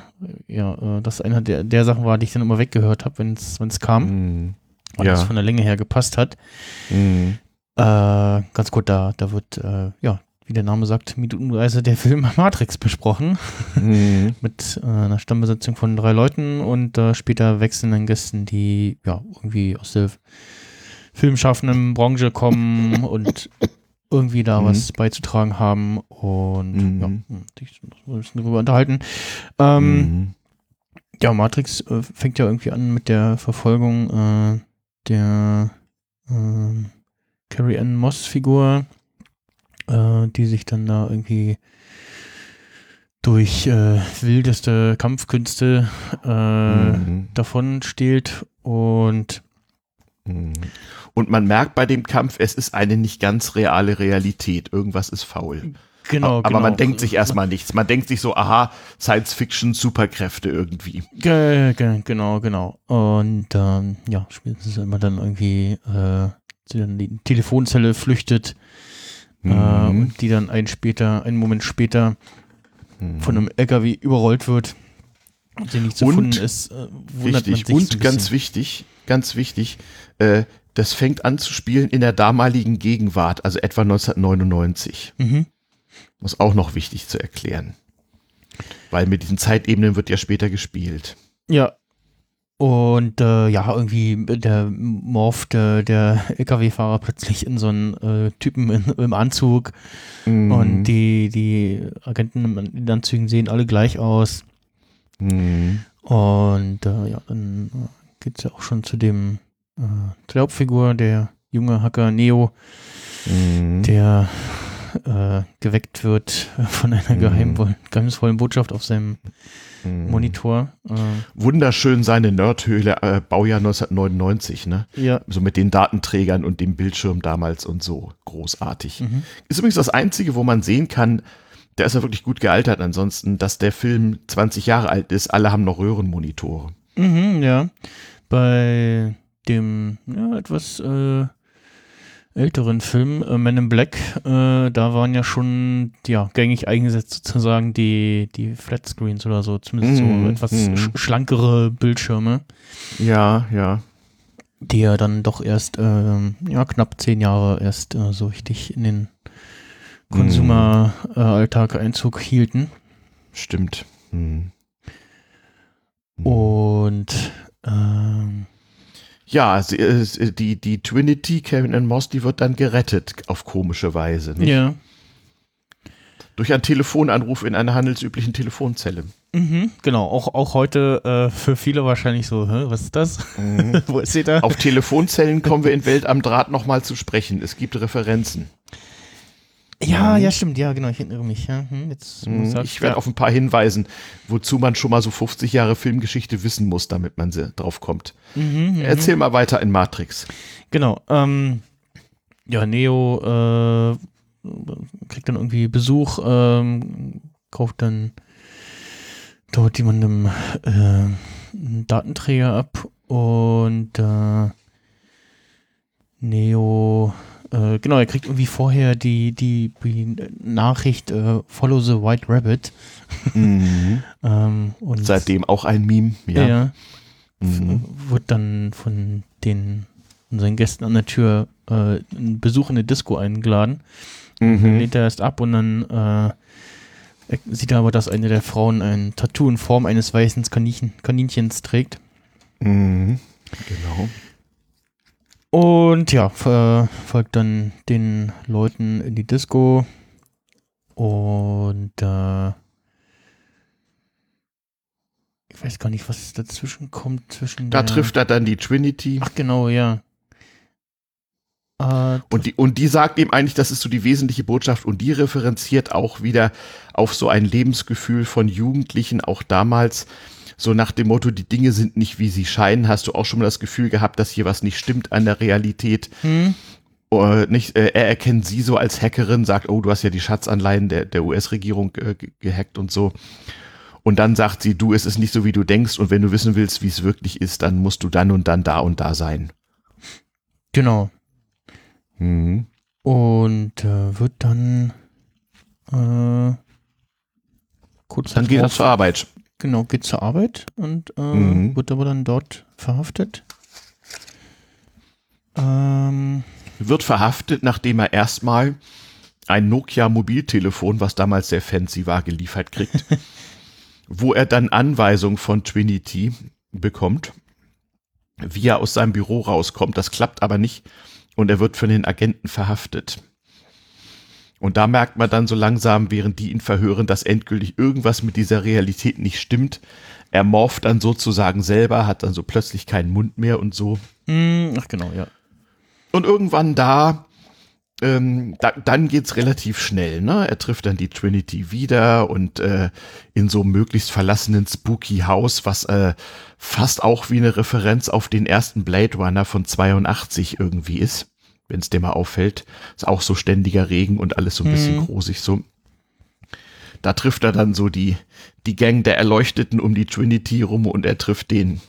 Speaker 2: ja, äh, das einer der, der Sachen war, die ich dann immer weggehört habe, wenn es kam. Mhm. Weil ja. das von der Länge her gepasst hat. Mhm. Äh, ganz gut, da, da wird, äh, ja, wie der Name sagt, minutenweise der Film Matrix besprochen. Mhm. Mit äh, einer Stammbesetzung von drei Leuten und später wechselnden Gästen, die ja irgendwie aus der filmschaffenden Branche kommen und irgendwie da mhm. was beizutragen haben und mhm. ja, sich ein bisschen darüber unterhalten. Ähm, mhm. Ja, Matrix äh, fängt ja irgendwie an mit der Verfolgung äh, der äh, Carrie Ann Moss Figur, äh, die sich dann da irgendwie durch äh, wildeste Kampfkünste mhm. davon stehlt und.
Speaker 3: Und man merkt bei dem Kampf, es ist eine nicht ganz reale Realität. Irgendwas ist faul. Genau, aber genau. man denkt sich erstmal nichts. Man denkt sich so, aha, Science Fiction, Superkräfte irgendwie.
Speaker 2: Ge ge genau, genau. Und ähm, ja, spätestens immer dann irgendwie äh, die Telefonzelle flüchtet äh, mhm. äh, die dann einen später, einen Moment später mhm. von einem LKW überrollt wird
Speaker 3: und sie nicht zu finden ist, äh, wundert richtig, man sich Und so ganz wichtig, ganz wichtig, äh, das fängt an zu spielen in der damaligen Gegenwart, also etwa 1999. Mhm. Muss auch noch wichtig zu erklären. Weil mit diesen Zeitebenen wird ja später gespielt.
Speaker 2: Ja. Und äh, ja, irgendwie der morpht äh, der LKW-Fahrer plötzlich in so einen äh, Typen in, im Anzug. Mhm. Und die, die Agenten in den Anzügen sehen alle gleich aus. Mhm. Und äh, ja, dann äh, geht es ja auch schon zu dem äh, der Hauptfigur, der junge Hacker Neo, mhm. der äh, geweckt wird von einer
Speaker 3: Mhm.
Speaker 2: geheim, geheimnisvollen Botschaft auf seinem
Speaker 3: Mhm.
Speaker 2: Monitor. Äh,
Speaker 3: Wunderschön seine Nerdhöhle, äh, Baujahr 1999, ne?
Speaker 2: ja.
Speaker 3: So mit den Datenträgern und dem Bildschirm damals und so. Großartig.
Speaker 2: Mhm.
Speaker 3: Ist übrigens das Einzige, wo man sehen kann, der ist ja wirklich gut gealtert ansonsten, dass der Film 20 Jahre alt ist. Alle haben noch Röhrenmonitore.
Speaker 2: Mhm, ja. Bei dem ja, etwas äh, älteren Film äh, Men in Black, äh, da waren ja schon ja, gängig eingesetzt sozusagen die, die Flatscreens oder so, zumindest
Speaker 3: Mhm,
Speaker 2: so etwas
Speaker 3: mhm.
Speaker 2: sch schlankere Bildschirme,
Speaker 3: Ja, ja.
Speaker 2: die ja dann doch erst ähm, ja, knapp zehn Jahre erst äh, so richtig in den Konsumeralltag Einzug hielten.
Speaker 3: Stimmt. Hm.
Speaker 2: Und ähm,
Speaker 3: Ja, sie, äh, die, die Trinity, Kevin and Moss, die wird dann gerettet auf komische Weise. Nicht?
Speaker 2: ja.
Speaker 3: Durch einen Telefonanruf in einer handelsüblichen Telefonzelle.
Speaker 2: Mhm, genau, auch, auch heute äh, für viele wahrscheinlich so, Hä, was ist das? Wo ist sie da?
Speaker 3: Auf Telefonzellen kommen wir in Welt am Draht nochmal zu sprechen. Es gibt Referenzen.
Speaker 2: Ja, ja, stimmt, ja, genau, ich erinnere mich. Ja. Hm, jetzt,
Speaker 3: Mhm. Ich werde
Speaker 2: ja.
Speaker 3: auf ein paar hinweisen, wozu man schon mal so 50 Jahre Filmgeschichte wissen muss, damit man drauf kommt.
Speaker 2: Mhm, mhm.
Speaker 3: Erzähl mal weiter in Matrix.
Speaker 2: Genau, ähm, ja, Neo äh, kriegt dann irgendwie Besuch, ähm, kauft dann dort jemandem äh, einen Datenträger ab und äh, Neo, äh, genau, er kriegt irgendwie vorher die, die, die Nachricht äh, Follow the White Rabbit. Ähm, und
Speaker 3: Seitdem auch ein Meme. Ja.
Speaker 2: ja,
Speaker 3: Mhm.
Speaker 2: wird dann von den von seinen Gästen an der Tür äh, ein Besuch in eine Disco eingeladen. Dann
Speaker 3: Mhm.
Speaker 2: lehnt er erst ab und dann äh, sieht er aber, dass eine der Frauen ein Tattoo in Form eines weißen Kaninchen, Kaninchens trägt.
Speaker 3: Mhm. Genau.
Speaker 2: Und ja, ver- folgt dann den Leuten in die Disco. Und äh, ich weiß gar nicht, was dazwischen kommt. Zwischen
Speaker 3: Da trifft er dann die Trinity.
Speaker 2: Ach genau, ja. Äh,
Speaker 3: Und die, und die sagt ihm eigentlich, das ist so die wesentliche Botschaft und die referenziert auch wieder auf so ein Lebensgefühl von Jugendlichen, auch damals, so nach dem Motto, die Dinge sind nicht wie sie scheinen. Hast du auch schon mal das Gefühl gehabt, dass hier was nicht stimmt an der Realität?
Speaker 2: hm?
Speaker 3: Äh, nicht, äh, er erkennt sie so als Hackerin, sagt, oh, du hast ja die Schatzanleihen der, der US-Regierung äh, ge- gehackt und so. Und dann sagt sie, du, es ist nicht so, wie du denkst und wenn du wissen willst, wie es wirklich ist, dann musst du dann und dann da und da sein.
Speaker 2: Genau.
Speaker 3: Mhm.
Speaker 2: Und äh, wird dann äh, kurz
Speaker 3: Dann geht er zur Arbeit.
Speaker 2: Genau, geht zur Arbeit und äh,
Speaker 3: Mhm.
Speaker 2: wird aber dann dort verhaftet. Ähm,
Speaker 3: wird verhaftet, nachdem er erstmal ein Nokia-Mobiltelefon, was damals sehr fancy war, geliefert kriegt, wo er dann Anweisungen von Trinity bekommt, wie er aus seinem Büro rauskommt. Das klappt aber nicht und er wird von den Agenten verhaftet. Und da merkt man dann so langsam, während die ihn verhören, dass endgültig irgendwas mit dieser Realität nicht stimmt. Er morpht dann sozusagen selber, hat dann so plötzlich keinen Mund mehr und so.
Speaker 2: mh, ach genau, ja.
Speaker 3: Und irgendwann da, ähm, da dann geht's relativ schnell. Ne? Er trifft dann die Trinity wieder und äh, in so einem möglichst verlassenen spooky Haus, was äh, fast auch wie eine Referenz auf den ersten Blade Runner von 82 irgendwie ist, wenn es dir mal auffällt. Ist auch so ständiger Regen und alles so ein bisschen
Speaker 2: Mhm.
Speaker 3: grusig so. Da trifft er dann so die, die Gang der Erleuchteten um die Trinity rum und er trifft den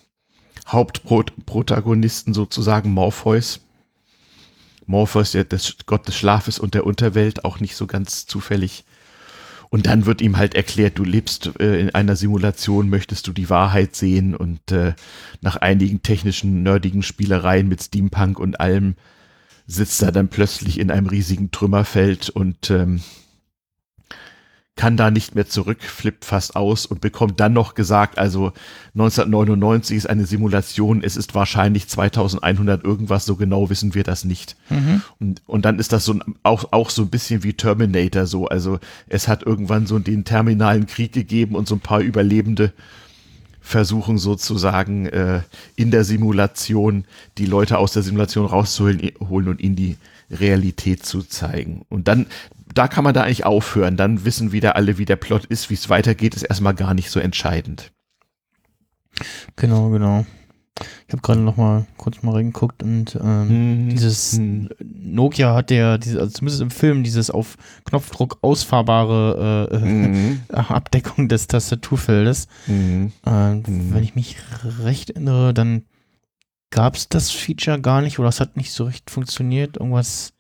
Speaker 3: Hauptprotagonisten sozusagen, Morpheus. Morpheus, der des Gott des Schlafes und der Unterwelt, auch nicht so ganz zufällig. Und dann wird ihm halt erklärt, du lebst äh, in einer Simulation, möchtest du die Wahrheit sehen und äh, nach einigen technischen, nerdigen Spielereien mit Steampunk und allem sitzt er dann plötzlich in einem riesigen Trümmerfeld und ähm, kann da nicht mehr zurück, flippt fast aus und bekommt dann noch gesagt, also 1999 ist eine Simulation, es ist wahrscheinlich 2100 irgendwas, so genau wissen wir das nicht.
Speaker 2: Mhm.
Speaker 3: Und, und dann ist das so ein, auch, auch so ein bisschen wie Terminator so. Also es hat irgendwann so den terminalen Krieg gegeben und so ein paar Überlebende versuchen sozusagen äh, in der Simulation die Leute aus der Simulation rauszuholen holen und in die Realität zu zeigen. Und dann, da kann man da eigentlich aufhören. Dann wissen wieder alle, wie der Plot ist, wie es weitergeht, ist erstmal gar nicht so entscheidend.
Speaker 2: Genau, genau. Ich habe gerade noch mal kurz mal reingeguckt und ähm,
Speaker 3: Hm,
Speaker 2: dieses
Speaker 3: hm.
Speaker 2: Nokia hat ja, diese, also zumindest im Film, dieses auf Knopfdruck ausfahrbare äh,
Speaker 3: Mhm.
Speaker 2: Abdeckung des Tastaturfeldes.
Speaker 3: Mhm.
Speaker 2: Ähm,
Speaker 3: Mhm.
Speaker 2: Wenn ich mich recht erinnere, dann gab es das Feature gar nicht oder es hat nicht so recht funktioniert. Irgendwas.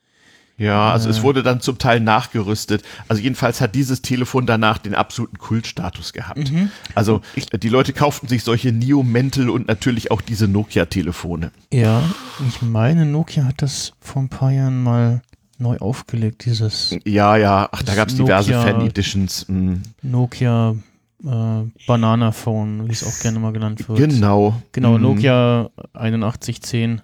Speaker 3: Ja, also es
Speaker 2: Äh.
Speaker 3: wurde dann zum Teil nachgerüstet. Also jedenfalls hat dieses Telefon danach den absoluten Kultstatus gehabt.
Speaker 2: Mhm.
Speaker 3: Also die Leute kauften sich solche Neo Mental und natürlich auch diese Nokia-Telefone.
Speaker 2: Ja, ich meine, Nokia hat das vor ein paar Jahren mal neu aufgelegt, dieses
Speaker 3: Ja, ja, ach, da gab es diverse Fan-Editions. mhm.
Speaker 2: Nokia äh, Banana Phone, wie es auch gerne mal genannt wird.
Speaker 3: Genau.
Speaker 2: Genau,
Speaker 3: Mhm.
Speaker 2: Nokia 8110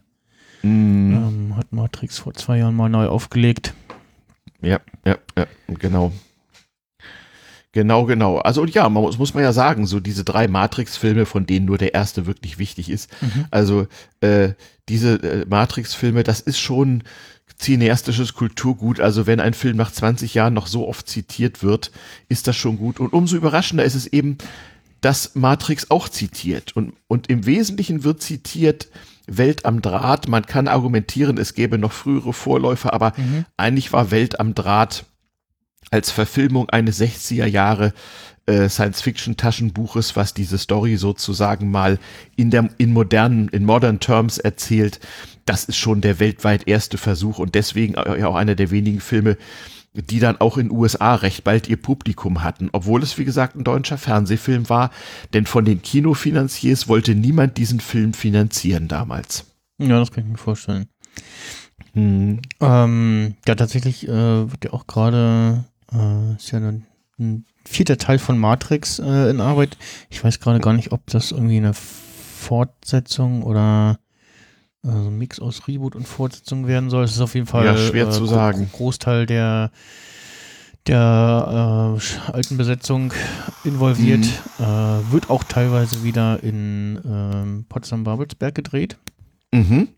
Speaker 3: Mhm.
Speaker 2: ähm, hat Matrix vor zwei Jahren mal neu aufgelegt.
Speaker 3: Ja, ja, ja, genau. Genau, genau. Also ja, man muss, muss man ja sagen, so diese drei Matrix-Filme, von denen nur der erste wirklich wichtig ist.
Speaker 2: Mhm.
Speaker 3: Also äh, diese äh, Matrix-Filme, das ist schon cineastisches Kulturgut. Also wenn ein Film nach 20 Jahren noch so oft zitiert wird, ist das schon gut. Und umso überraschender ist es eben, dass Matrix auch zitiert. Und, und im Wesentlichen wird zitiert Welt am Draht. Man kann argumentieren, es gäbe noch frühere Vorläufer, aber
Speaker 2: Mhm.
Speaker 3: eigentlich war Welt am Draht als Verfilmung eines 60er Jahre äh, Science-Fiction-Taschenbuches, was diese Story sozusagen mal in der in modernen in modern Terms erzählt. Das ist schon der weltweit erste Versuch und deswegen ja auch einer der wenigen Filme, die dann auch in USA recht bald ihr Publikum hatten, obwohl es wie gesagt ein deutscher Fernsehfilm war, denn von den Kinofinanziers wollte niemand diesen Film finanzieren damals.
Speaker 2: Ja, das kann ich mir vorstellen.
Speaker 3: Hm.
Speaker 2: Ähm, ja, tatsächlich äh, wird ja auch gerade, äh, ist ja ein, ein vierter Teil von Matrix äh, in Arbeit. Ich weiß gerade gar nicht, ob das irgendwie eine Fortsetzung oder äh, so ein Mix aus Reboot und Fortsetzung werden soll. Es ist auf jeden Fall
Speaker 3: Ja, schwer zu
Speaker 2: gro-
Speaker 3: sagen.
Speaker 2: Großteil der der äh, alten Besetzung involviert.
Speaker 3: Mhm.
Speaker 2: Äh, wird auch teilweise wieder in ähm, Potsdam-Babelsberg gedreht.
Speaker 3: Mhm.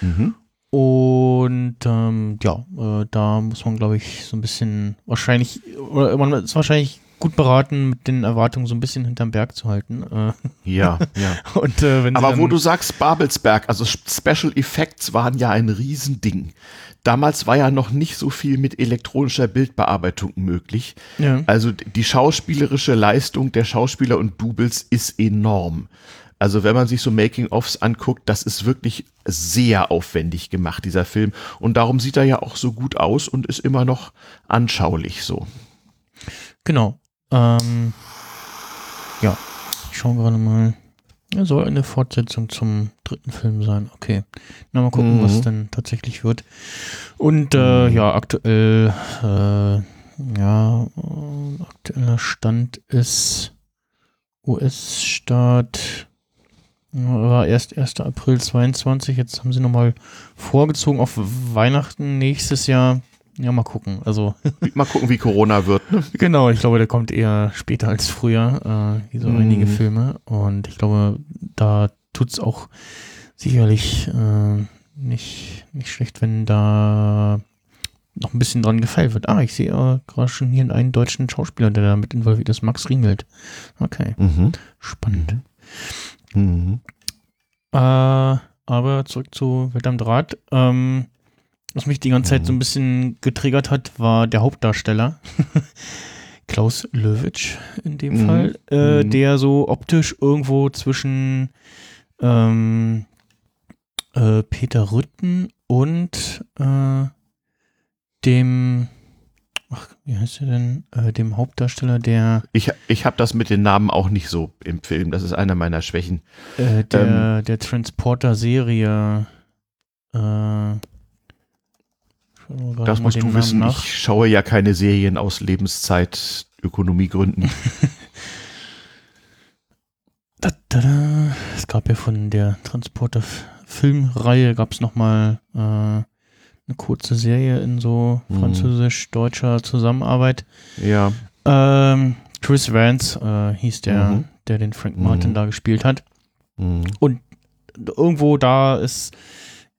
Speaker 3: Mhm.
Speaker 2: Und ähm, ja, äh, da muss man, glaube ich, so ein bisschen wahrscheinlich, oder man ist wahrscheinlich gut beraten, mit den Erwartungen so ein bisschen hinterm Berg zu halten. Äh,
Speaker 3: Ja, ja.
Speaker 2: und äh,
Speaker 3: Aber wo du sagst Babelsberg, also Special Effects waren ja ein Riesending. Damals war ja noch nicht so viel mit elektronischer Bildbearbeitung möglich.
Speaker 2: ja,
Speaker 3: Also die schauspielerische Leistung der Schauspieler und Doubles ist enorm. Also wenn man sich so Making-ofs anguckt, das ist wirklich sehr aufwendig gemacht, dieser Film. Und darum sieht er ja auch so gut aus und ist immer noch anschaulich so.
Speaker 2: genau. Ähm, ja, ich schaue gerade mal. Ja, soll eine Fortsetzung zum dritten Film sein. Okay. Na, mal gucken,
Speaker 3: Mhm.
Speaker 2: was dann tatsächlich wird. Und äh,
Speaker 3: Mhm.
Speaker 2: ja, aktuell, äh, ja, äh, aktueller Stand ist US-Staat ja, war erst 1. April 22. Jetzt haben sie nochmal vorgezogen auf Weihnachten nächstes Jahr. Ja, mal gucken. Also,
Speaker 3: Mal gucken, wie Corona wird. Ne?
Speaker 2: genau, ich glaube, der kommt eher später als früher, äh, wie so
Speaker 3: Mhm.
Speaker 2: einige Filme. Und ich glaube, da tut es auch sicherlich äh, nicht, nicht schlecht, wenn da noch ein bisschen dran gefeilt wird. Ah, ich sehe äh, gerade schon hier einen deutschen Schauspieler, der da mit involviert ist, Max Riemelt. Okay,
Speaker 3: Mhm.
Speaker 2: spannend.
Speaker 3: Mhm.
Speaker 2: Äh, aber zurück zu Welt am Draht. Ähm, was mich die ganze Zeit so ein bisschen getriggert hat, war der Hauptdarsteller. Klaus Löwitsch in dem
Speaker 3: Mhm.
Speaker 2: Fall, äh,
Speaker 3: Mhm.
Speaker 2: der so optisch irgendwo zwischen ähm, äh, Peter Rütten und äh, dem, ach, wie heißt er denn, äh, dem Hauptdarsteller, der
Speaker 3: Ich, ich habe das mit den Namen auch nicht so im Film. Das ist einer meiner Schwächen.
Speaker 2: Äh, der, der Transporter-Serie. Äh,
Speaker 3: Das musst du wissen.
Speaker 2: nach.
Speaker 3: Ich schaue ja keine Serien aus Lebenszeit, Ökonomiegründen.
Speaker 2: Da, da, da. Es gab ja von der Transporter-Filmreihe gab es nochmal äh, eine kurze Serie in so
Speaker 3: Mhm.
Speaker 2: französisch-deutscher Zusammenarbeit.
Speaker 3: ja.
Speaker 2: Ähm, Chris Vance äh, hieß der,
Speaker 3: Mhm.
Speaker 2: der den Frank Martin
Speaker 3: Mhm.
Speaker 2: da gespielt hat.
Speaker 3: Mhm.
Speaker 2: irgendwo da ist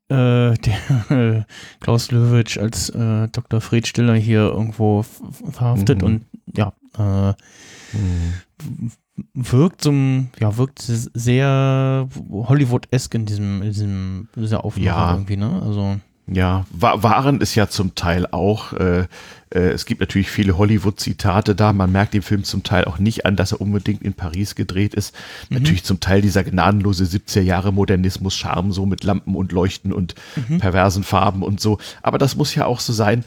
Speaker 2: äh, der Klaus Löwitsch als äh, Dr. Fred Stiller hier irgendwo verhaftet
Speaker 3: Mhm.
Speaker 2: und ja, äh, wirkt ein- ja, wirkt sehr Hollywood-esque in diesem, in diesem, dieser Aufnahme
Speaker 3: Ja.
Speaker 2: irgendwie, ne? Also,
Speaker 3: Ja, wa waren es ja zum Teil auch. Äh, äh, es gibt natürlich viele Hollywood-Zitate da. Man merkt dem Film zum Teil auch nicht an, dass er unbedingt in Paris gedreht ist. Natürlich zum Teil dieser gnadenlose 70er Jahre Modernismus, Charme, so mit Lampen und Leuchten und perversen Farben und so. Aber das muss ja auch so sein.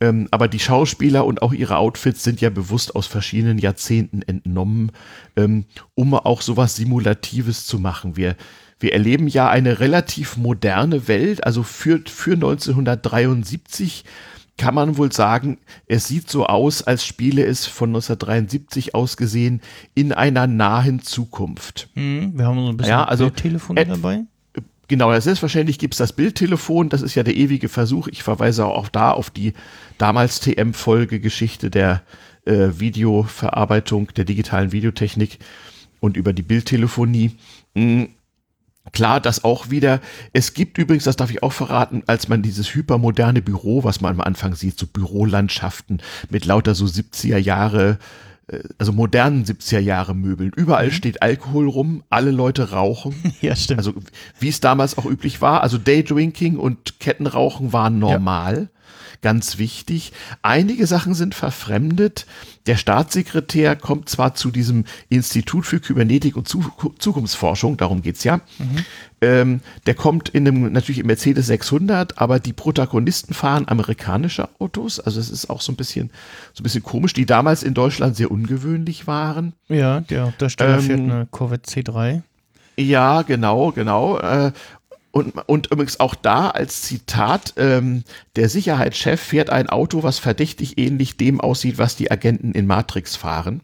Speaker 3: Ähm, aber die Schauspieler und auch ihre Outfits sind ja bewusst aus verschiedenen Jahrzehnten entnommen, ähm, um auch sowas Simulatives zu machen. Wir, wir erleben ja eine relativ moderne Welt, also für, für 1973 kann man wohl sagen, es sieht so aus, als spiele es von 1973 aus gesehen in einer nahen Zukunft.
Speaker 2: hm, wir haben so ein bisschen
Speaker 3: Ja, also,
Speaker 2: Telefon dabei.
Speaker 3: Genau, ja, selbstverständlich gibt's das Bildtelefon, das ist ja der ewige Versuch. Ich verweise auch da auf die damals TM-Folge-Geschichte der äh, Videoverarbeitung, der digitalen Videotechnik und über die Bildtelefonie. Mm, Klar, das auch wieder. Es gibt übrigens, das darf ich auch verraten, als man dieses hypermoderne Büro, was man am Anfang sieht, so Bürolandschaften mit lauter so 70er Jahre, äh, also modernen 70er Jahre Möbeln. Überall steht Alkohol rum, alle Leute rauchen.
Speaker 2: Ja, stimmt.
Speaker 3: Also wie es damals auch üblich war, also Daydrinking und Kettenrauchen waren normal, ganz wichtig. Einige Sachen sind verfremdet. Der Staatssekretär kommt zwar zu diesem Institut für Kybernetik und Zu Zukunftsforschung, darum geht's ja. Ähm, der kommt in einem natürlich im Mercedes 600, aber die Protagonisten fahren amerikanische Autos. Also es ist auch so ein bisschen so ein bisschen komisch, die damals in Deutschland sehr ungewöhnlich waren.
Speaker 2: ja, der Hauptdarsteller
Speaker 3: ähm,
Speaker 2: fährt eine Corvette C3.
Speaker 3: Ja, genau, genau. Und, und übrigens auch da als Zitat, ähm, der Sicherheitschef fährt ein Auto, was verdächtig ähnlich dem aussieht, was die Agenten in Matrix fahren.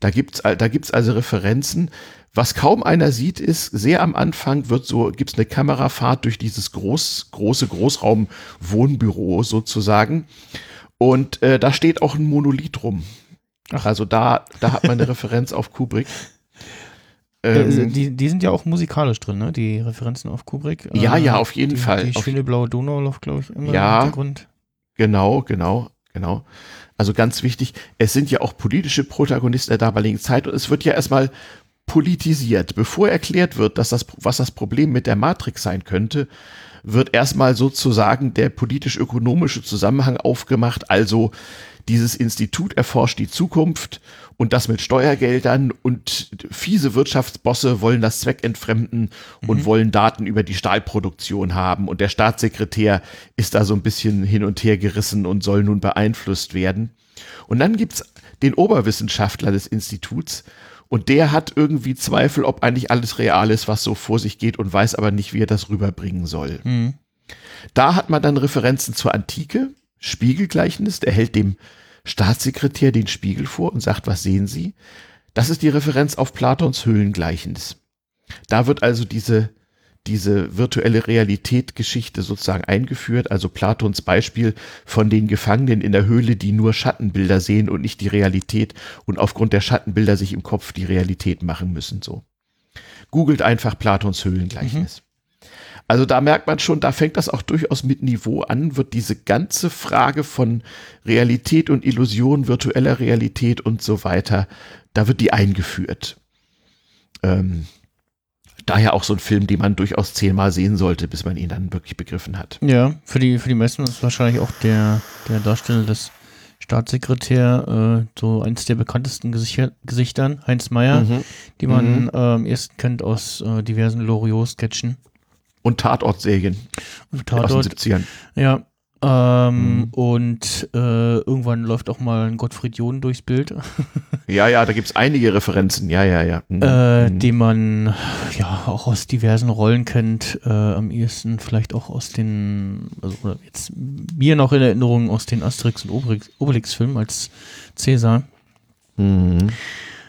Speaker 3: Da gibt's da gibt's also Referenzen. Was kaum einer sieht, ist, sehr am Anfang wird so, gibt's eine Kamerafahrt durch dieses groß, große Großraum-Wohnbüro sozusagen. Und äh, da steht auch ein Monolith rum. Also da, da hat man eine Referenz auf Kubrick.
Speaker 2: Äh,
Speaker 3: Ähm,
Speaker 2: die, die sind ja auch musikalisch drin, ne? Die Referenzen auf Kubrick.
Speaker 3: Ja,
Speaker 2: Äh,
Speaker 3: ja, auf jeden
Speaker 2: die,
Speaker 3: Fall.
Speaker 2: Die
Speaker 3: Auf-
Speaker 2: schöne blaue Donau läuft, glaube ich, immer
Speaker 3: Ja.
Speaker 2: im Hintergrund.
Speaker 3: Genau, genau, genau. Also ganz wichtig, es sind ja auch politische Protagonisten der damaligen Zeit und es wird ja erstmal politisiert. Bevor erklärt wird, dass das, was das Problem mit der Matrix sein könnte, wird erstmal sozusagen der politisch-ökonomische Zusammenhang aufgemacht. Also dieses Institut erforscht die Zukunft und das mit Steuergeldern und fiese Wirtschaftsbosse wollen das Zweck entfremden und wollen Daten über die Stahlproduktion haben und der Staatssekretär ist da so ein bisschen hin und her gerissen und soll nun beeinflusst werden. Und dann gibt's den Oberwissenschaftler des Instituts und der hat irgendwie Zweifel, ob eigentlich alles real ist, was so vor sich geht und weiß aber nicht, wie er das rüberbringen soll.
Speaker 2: Mhm.
Speaker 3: Da hat man dann Referenzen zur Antike, Spiegelgleichnis, der hält dem Staatssekretär den Spiegel vor und sagt, was sehen Sie? Das ist die Referenz auf Platons Höhlengleichnis. Da wird also diese, diese virtuelle Realität-Geschichte sozusagen eingeführt, also Platons Beispiel von den Gefangenen in der Höhle, die nur Schattenbilder sehen und nicht die Realität und aufgrund der Schattenbilder sich im Kopf die Realität machen müssen, so. Googelt einfach Platons Höhlengleichnis. Also da merkt man schon, da fängt das auch durchaus mit Niveau an, wird diese ganze Frage von Realität und Illusion, virtueller Realität und so weiter, da wird die eingeführt. Ähm, daher auch so ein Film, den man durchaus zehnmal sehen sollte, bis man ihn dann wirklich begriffen hat.
Speaker 2: Ja, für die, für die meisten ist wahrscheinlich auch der, der Darsteller des Staatssekretär äh, so eins der bekanntesten Gesicher, Gesichtern, Heinz Meyer,
Speaker 3: Mhm.
Speaker 2: die man
Speaker 3: Mhm.
Speaker 2: äh, am ersten kennt aus äh, diversen Loriot-Sketchen.
Speaker 3: Und Tatortserien
Speaker 2: Und
Speaker 3: aus
Speaker 2: Tatort.
Speaker 3: den 70ern.
Speaker 2: Ja. Ähm,
Speaker 3: Mhm.
Speaker 2: Und äh, irgendwann läuft auch mal ein Gottfried John durchs Bild,
Speaker 3: Ja, ja, da gibt's einige Referenzen. Ja, ja, ja. Mhm.
Speaker 2: äh,
Speaker 3: Mhm.
Speaker 2: den man ja auch aus diversen Rollen kennt. Äh, am ehesten vielleicht auch aus den, also oder jetzt mir noch in Erinnerung aus den Asterix und Obelix, Obelix-Filmen als Cäsar.
Speaker 3: Mhm.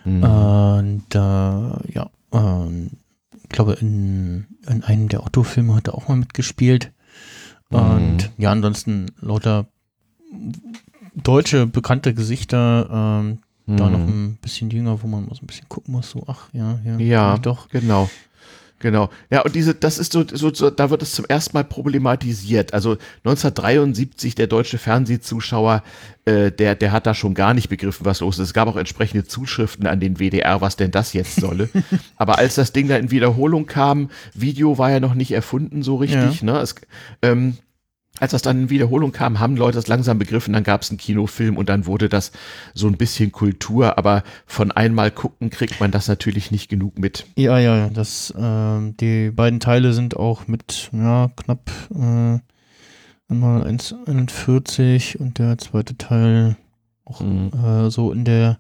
Speaker 3: Mhm.
Speaker 2: Und äh, ja, ähm, ich glaube, in, in einem der Otto-Filme hat er auch mal mitgespielt. Und
Speaker 3: Mhm.
Speaker 2: ja, ansonsten lauter deutsche bekannte Gesichter, ähm, da
Speaker 3: Mhm.
Speaker 2: noch ein bisschen jünger, wo man mal so ein bisschen gucken muss, so, ach ja, ja,
Speaker 3: Ja,
Speaker 2: doch.
Speaker 3: genau. Genau. Ja, und diese, das ist so, so, so, da wird es zum ersten Mal problematisiert. Also 1973 der deutsche Fernsehzuschauer, äh, der, der hat da schon gar nicht begriffen, was los ist. Es gab auch entsprechende Zuschriften an den WDR, was denn das jetzt solle. Aber als das Ding da in Wiederholung kam, Video war ja noch nicht erfunden so richtig, ja. ne? Es, ähm, als das dann in Wiederholung kam, haben Leute das langsam begriffen, dann gab es einen Kinofilm und dann wurde das so ein bisschen Kultur, aber von einmal gucken kriegt man das natürlich nicht genug mit.
Speaker 2: Ja, ja, das, äh, die beiden Teile sind auch mit ja, knapp äh, einmal 1,41 und der zweite Teil auch mhm. äh, so in der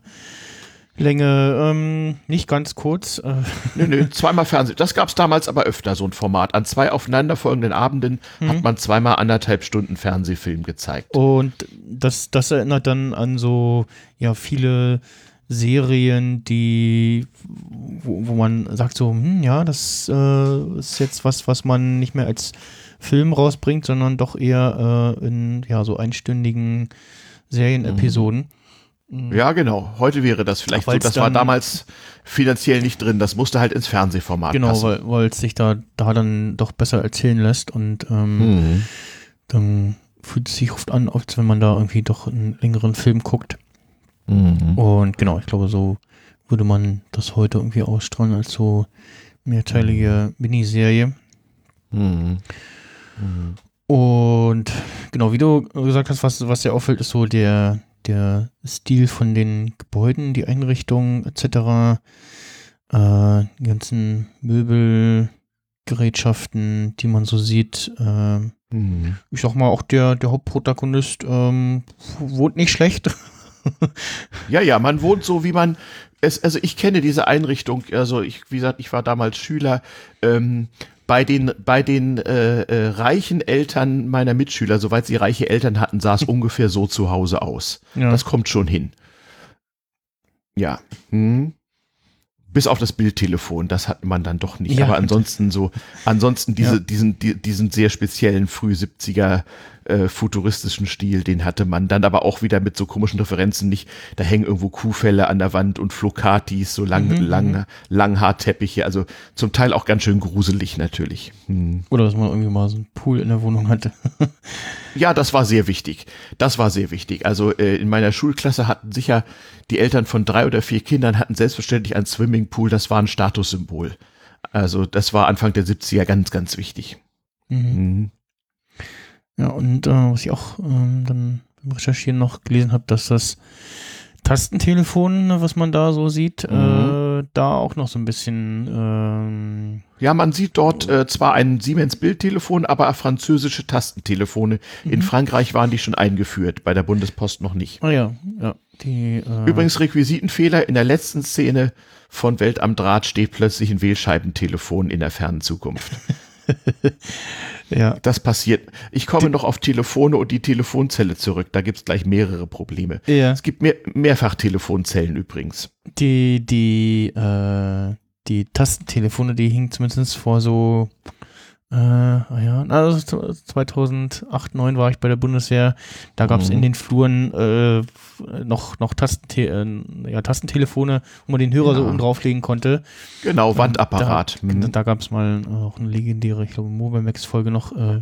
Speaker 2: Länge, ähm, nicht ganz kurz. Äh.
Speaker 3: Nö, nö, zweimal Fernsehen. Das gab es damals aber öfter, so ein Format. An zwei aufeinanderfolgenden Abenden mhm. hat man zweimal anderthalb Stunden Fernsehfilm gezeigt.
Speaker 2: Und das, das erinnert dann an so, ja, viele Serien, die, wo, wo man sagt so, hm, ja, das äh, ist jetzt was, was man nicht mehr als Film rausbringt, sondern doch eher äh, in, ja, so einstündigen Serienepisoden. Mhm.
Speaker 3: Mhm. Ja, genau. Heute wäre das vielleicht so. Das war damals finanziell nicht drin. Das musste halt ins Fernsehformat
Speaker 2: genau, passen. Genau, weil es sich da, da dann doch besser erzählen lässt und ähm, mhm. dann fühlt es sich oft an, als wenn man da irgendwie doch einen längeren Film guckt. Mhm. Und genau, ich glaube, so würde man das heute irgendwie ausstrahlen als so mehrteilige mhm. Miniserie. Mhm. Und genau, wie du gesagt hast, was, was dir auffällt, ist so der, der Stil von den Gebäuden, die Einrichtungen etc., äh, die ganzen Möbelgerätschaften, die man so sieht. Äh, mhm. Ich sag mal, auch der, der Hauptprotagonist ähm, wohnt nicht schlecht.
Speaker 3: ja, ja, man wohnt so, wie man es, also ich kenne diese Einrichtung, also ich, wie gesagt, ich war damals Schüler, ähm, bei den, bei den äh, äh, reichen Eltern meiner Mitschüler, soweit sie reiche Eltern hatten, sah es ungefähr so zu Hause aus. Ja. Das kommt schon hin. Ja. Hm. Bis auf das Bildtelefon, das hat man dann doch nicht. Ja. Aber ansonsten so, ansonsten diese, ja. diesen, die, diesen sehr speziellen früh 70er äh, futuristischen Stil, den hatte man dann aber auch wieder mit so komischen Referenzen nicht. Da hängen irgendwo Kuhfälle an der Wand und Flocatis, so lang, mhm. lang, mhm. Langhaarteppiche, also zum Teil auch ganz schön gruselig natürlich.
Speaker 2: Hm. Oder dass man irgendwie mal so einen Pool in der Wohnung hatte.
Speaker 3: ja, das war sehr wichtig. Das war sehr wichtig. Also äh, in meiner Schulklasse hatten sicher die Eltern von drei oder vier Kindern hatten selbstverständlich ein Swimmingpool, das war ein Statussymbol. Also das war Anfang der 70er ganz, ganz wichtig. Mhm. Mhm.
Speaker 2: Ja, und äh, was ich auch ähm, dann beim Recherchieren noch gelesen habe, dass das Tastentelefon, ne, was man da so sieht, mhm. äh, da auch noch so ein bisschen. Ähm,
Speaker 3: ja, man sieht dort äh, zwar ein Siemens Bildtelefon, aber französische Tastentelefone. Mhm. In Frankreich waren die schon eingeführt, bei der Bundespost noch nicht.
Speaker 2: Ah ja, ja. Die,
Speaker 3: äh Übrigens Requisitenfehler in der letzten Szene von Welt am Draht steht plötzlich ein Wählscheibentelefon in der fernen Zukunft. ja. Das passiert. Ich komme die, noch auf Telefone und die Telefonzelle zurück. Da gibt es gleich mehrere Probleme. Ja. Es gibt mehr, mehrfach Telefonzellen übrigens.
Speaker 2: Die, die, äh, die Tastentelefone, die hingen zumindest vor so äh, ah ja, also 2008, 2009 war ich bei der Bundeswehr. Da gab es mhm. in den Fluren äh, noch, noch Tastente äh, ja, Tastentelefone, wo man den Hörer ja. so oben drauflegen konnte.
Speaker 3: Genau, Wandapparat.
Speaker 2: Da, mhm. da gab es mal äh, auch eine legendäre, ich glaube, Mobimax-Folge noch. Äh,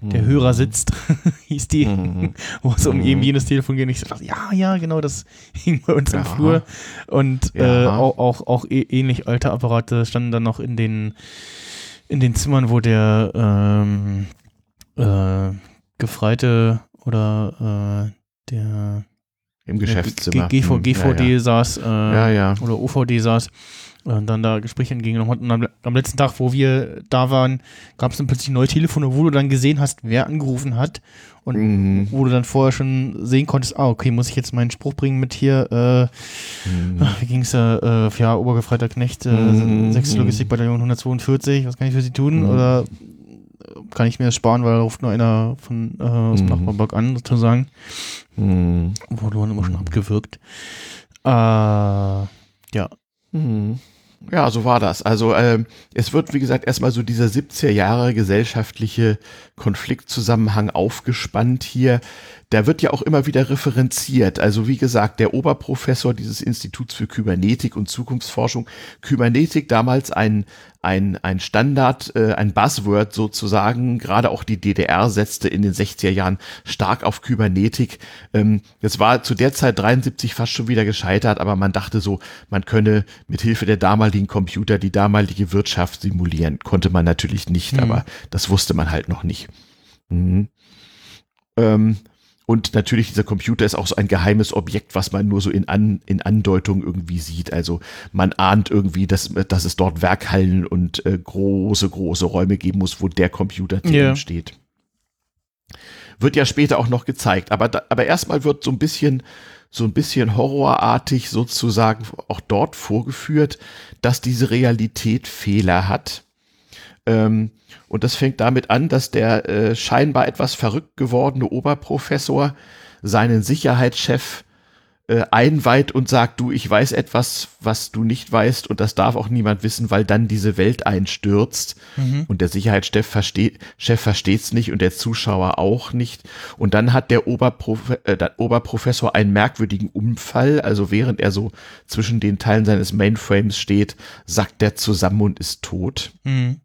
Speaker 2: der mhm. Hörer sitzt, hieß die, mhm. wo es um eben mhm. jenes Telefon ging. Ich dachte, ja, ja, genau, das hing bei uns ja. im Flur. Und. Äh, auch, auch, auch ähnlich alte Apparate standen dann noch in den in den Zimmern, wo der ähm, äh, Gefreite oder äh, der
Speaker 3: im Geschäftszimmer.
Speaker 2: G GV, GVD
Speaker 3: ja,
Speaker 2: ja. saß äh,
Speaker 3: ja, ja.
Speaker 2: oder OVD saß und dann da Gespräche entgegengenommen hat. Und am, am, letzten Tag, wo wir da waren, gab es dann plötzlich neue Telefone, wo du dann gesehen hast, wer angerufen hat und mhm. wo du dann vorher schon sehen konntest, ah, okay, muss ich jetzt meinen Spruch bringen mit hier, äh, mhm. wie ging es da, äh, ja, Obergefreiter Knecht, äh, mhm. 6. Logistikbataillon 142, was kann ich für sie tun? Mhm. Oder kann ich mir das sparen, weil da ruft nur einer von äh, aus dem mhm. Nachbarblock an, sozusagen. Mhm. Wurde man immer schon abgewürgt. Äh, ja.
Speaker 3: Mhm. Ja, so war das. Also äh, es wird, wie gesagt, erstmal so dieser 70er Jahre gesellschaftliche Konfliktzusammenhang aufgespannt hier. Da wird ja auch immer wieder referenziert. Also wie gesagt, der Oberprofessor dieses Instituts für Kybernetik und Zukunftsforschung, Kybernetik damals ein, ein, ein Standard, äh, ein Buzzword sozusagen, gerade auch die DDR setzte in den 60er Jahren stark auf Kybernetik. Ähm, das war zu der Zeit 73 fast schon wieder gescheitert, aber man dachte so, man könne mit Hilfe der damaligen Computer die damalige Wirtschaft simulieren. Konnte man natürlich nicht, mhm. aber das wusste man halt noch nicht. Mhm. Ähm, und natürlich, dieser Computer ist auch so ein geheimes Objekt, was man nur so in, An, in Andeutung irgendwie sieht. Also man ahnt irgendwie, dass, dass es dort Werkhallen und äh, große, große Räume geben muss, wo der Computer yeah. steht. Wird ja später auch noch gezeigt. Aber, da, aber erstmal wird so ein bisschen, so ein bisschen horrorartig sozusagen auch dort vorgeführt, dass diese Realität Fehler hat. Ähm, und das fängt damit an, dass der äh, scheinbar etwas verrückt gewordene Oberprofessor seinen Sicherheitschef äh, einweiht und sagt, du, ich weiß etwas, was du nicht weißt und das darf auch niemand wissen, weil dann diese Welt einstürzt mhm. und der Sicherheitschef versteht Chef versteht's nicht und der Zuschauer auch nicht und dann hat der, Oberprofe äh, der Oberprofessor einen merkwürdigen Unfall, also während er so zwischen den Teilen seines Mainframes steht, sackt der zusammen und ist tot. Mhm.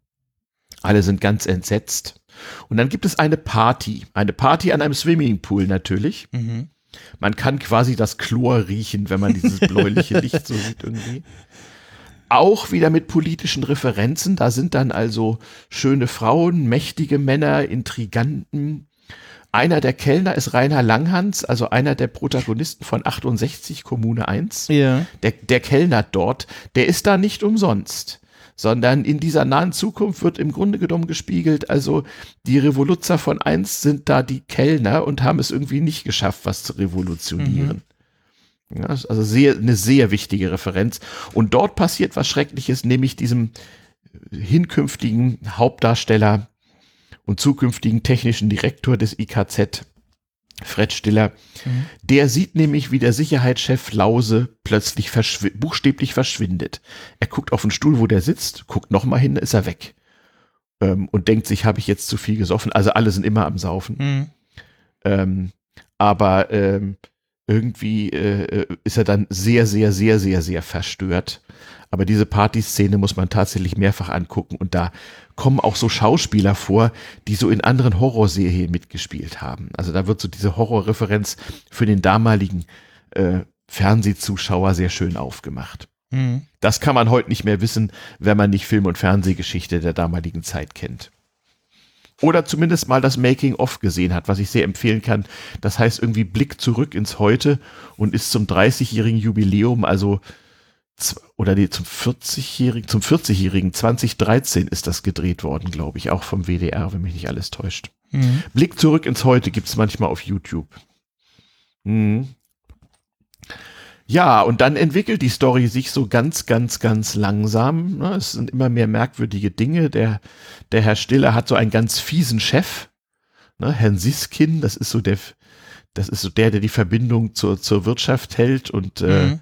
Speaker 3: Alle sind ganz entsetzt. Und dann gibt es eine Party. Eine Party an einem Swimmingpool natürlich. Mhm. Man kann quasi das Chlor riechen, wenn man dieses bläuliche Licht so sieht irgendwie. Auch wieder mit politischen Referenzen. Da sind dann also schöne Frauen, mächtige Männer, Intriganten. Einer der Kellner ist Rainer Langhans, also einer der Protagonisten von 68 Kommune 1. Ja. Der, der Kellner dort, der ist da nicht umsonst sondern in dieser nahen Zukunft wird im Grunde genommen gespiegelt, also die Revoluzzer von einst sind da die Kellner und haben es irgendwie nicht geschafft, was zu revolutionieren. Mhm. Ja, also sehr, eine sehr wichtige Referenz. Und dort passiert was Schreckliches, nämlich diesem hinkünftigen Hauptdarsteller und zukünftigen technischen Direktor des IKZ Fred Stiller, mhm. der sieht nämlich, wie der Sicherheitschef Lause plötzlich verschw buchstäblich verschwindet. Er guckt auf den Stuhl, wo der sitzt, guckt nochmal hin, ist er weg. Ähm, und denkt sich, habe ich jetzt zu viel gesoffen? Also alle sind immer am Saufen. Mhm. Ähm, aber ähm, irgendwie äh, äh ist er dann sehr, sehr, sehr, sehr, sehr verstört. Aber diese Partyszene muss man tatsächlich mehrfach angucken und da kommen auch so Schauspieler vor, die so in anderen Horrorserien mitgespielt haben. Also da wird so diese Horrorreferenz für den damaligen äh, Fernsehzuschauer sehr schön aufgemacht. Mhm. Das kann man heute nicht mehr wissen, wenn man nicht Film- und Fernsehgeschichte der damaligen Zeit kennt. Oder zumindest mal das Making-of gesehen hat, was ich sehr empfehlen kann. Das heißt irgendwie Blick zurück ins Heute und ist zum 30-jährigen Jubiläum, also oder nee, zum 40-jährigen, zum 40-jährigen 2013 ist das gedreht worden, glaube ich, auch vom WDR, wenn mich nicht alles täuscht. Mhm. Blick zurück ins Heute gibt es manchmal auf YouTube. Mhm. Ja, und dann entwickelt die Story sich so ganz, ganz, ganz langsam. Ne? Es sind immer mehr merkwürdige Dinge. Der, der Herr Stiller hat so einen ganz fiesen Chef, ne? Herrn Siskin, das ist so der, das ist so der, der die Verbindung zur, zur Wirtschaft hält und äh, mhm. äh,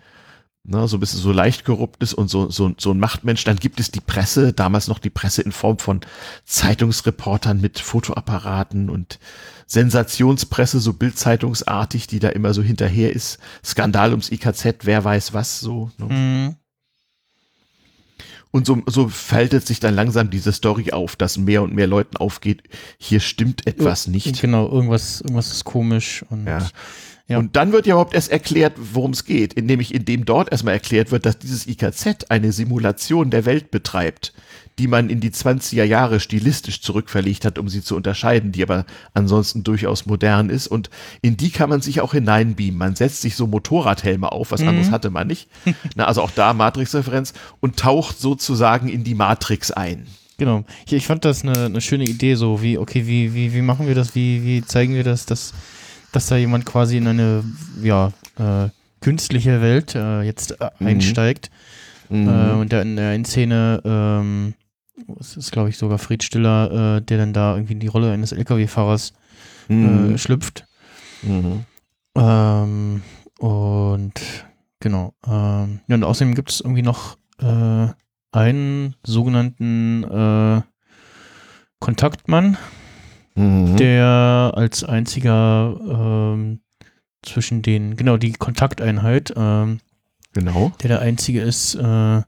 Speaker 3: ne, so ein bisschen so leicht korrupt ist und so, so, so ein Machtmensch. Dann gibt es die Presse, damals noch die Presse in Form von Zeitungsreportern mit Fotoapparaten und Sensationspresse, so Bildzeitungsartig, die da immer so hinterher ist. Skandal ums IKZ, wer weiß was, so. Ne? Mhm. Und so, so faltet sich dann langsam diese Story auf, dass mehr und mehr Leuten aufgeht, hier stimmt etwas nicht.
Speaker 2: Genau, irgendwas, irgendwas ist komisch und
Speaker 3: ja. Ja. Und dann wird ja überhaupt erst erklärt, worum es geht, nämlich indem dort erstmal erklärt wird, dass dieses IKZ eine Simulation der Welt betreibt, die man in die 20er Jahre stilistisch zurückverlegt hat, um sie zu unterscheiden, die aber ansonsten durchaus modern ist. Und in die kann man sich auch hineinbeamen. Man setzt sich so Motorradhelme auf, was mhm. anderes hatte man nicht. Na, also auch da Matrix-Referenz und taucht sozusagen in die Matrix ein.
Speaker 2: Genau. Ich, ich fand das eine, eine schöne Idee, so wie, okay, wie, wie, wie machen wir das, wie, wie zeigen wir das, dass dass da jemand quasi in eine ja, äh, künstliche Welt äh, jetzt äh, mhm. einsteigt. Mhm. Äh, und der in der Endszene, ähm, es ist glaube ich sogar Fried Stiller, äh, der dann da irgendwie in die Rolle eines LKW-Fahrers äh, mhm. schlüpft. Mhm. Ähm, und genau. Ähm, ja, und außerdem gibt es irgendwie noch einen sogenannten Kontaktmann, mhm. der der als einziger ähm, zwischen den, genau, die Kontakteinheit, ähm,
Speaker 3: Genau.
Speaker 2: der der einzige ist, äh,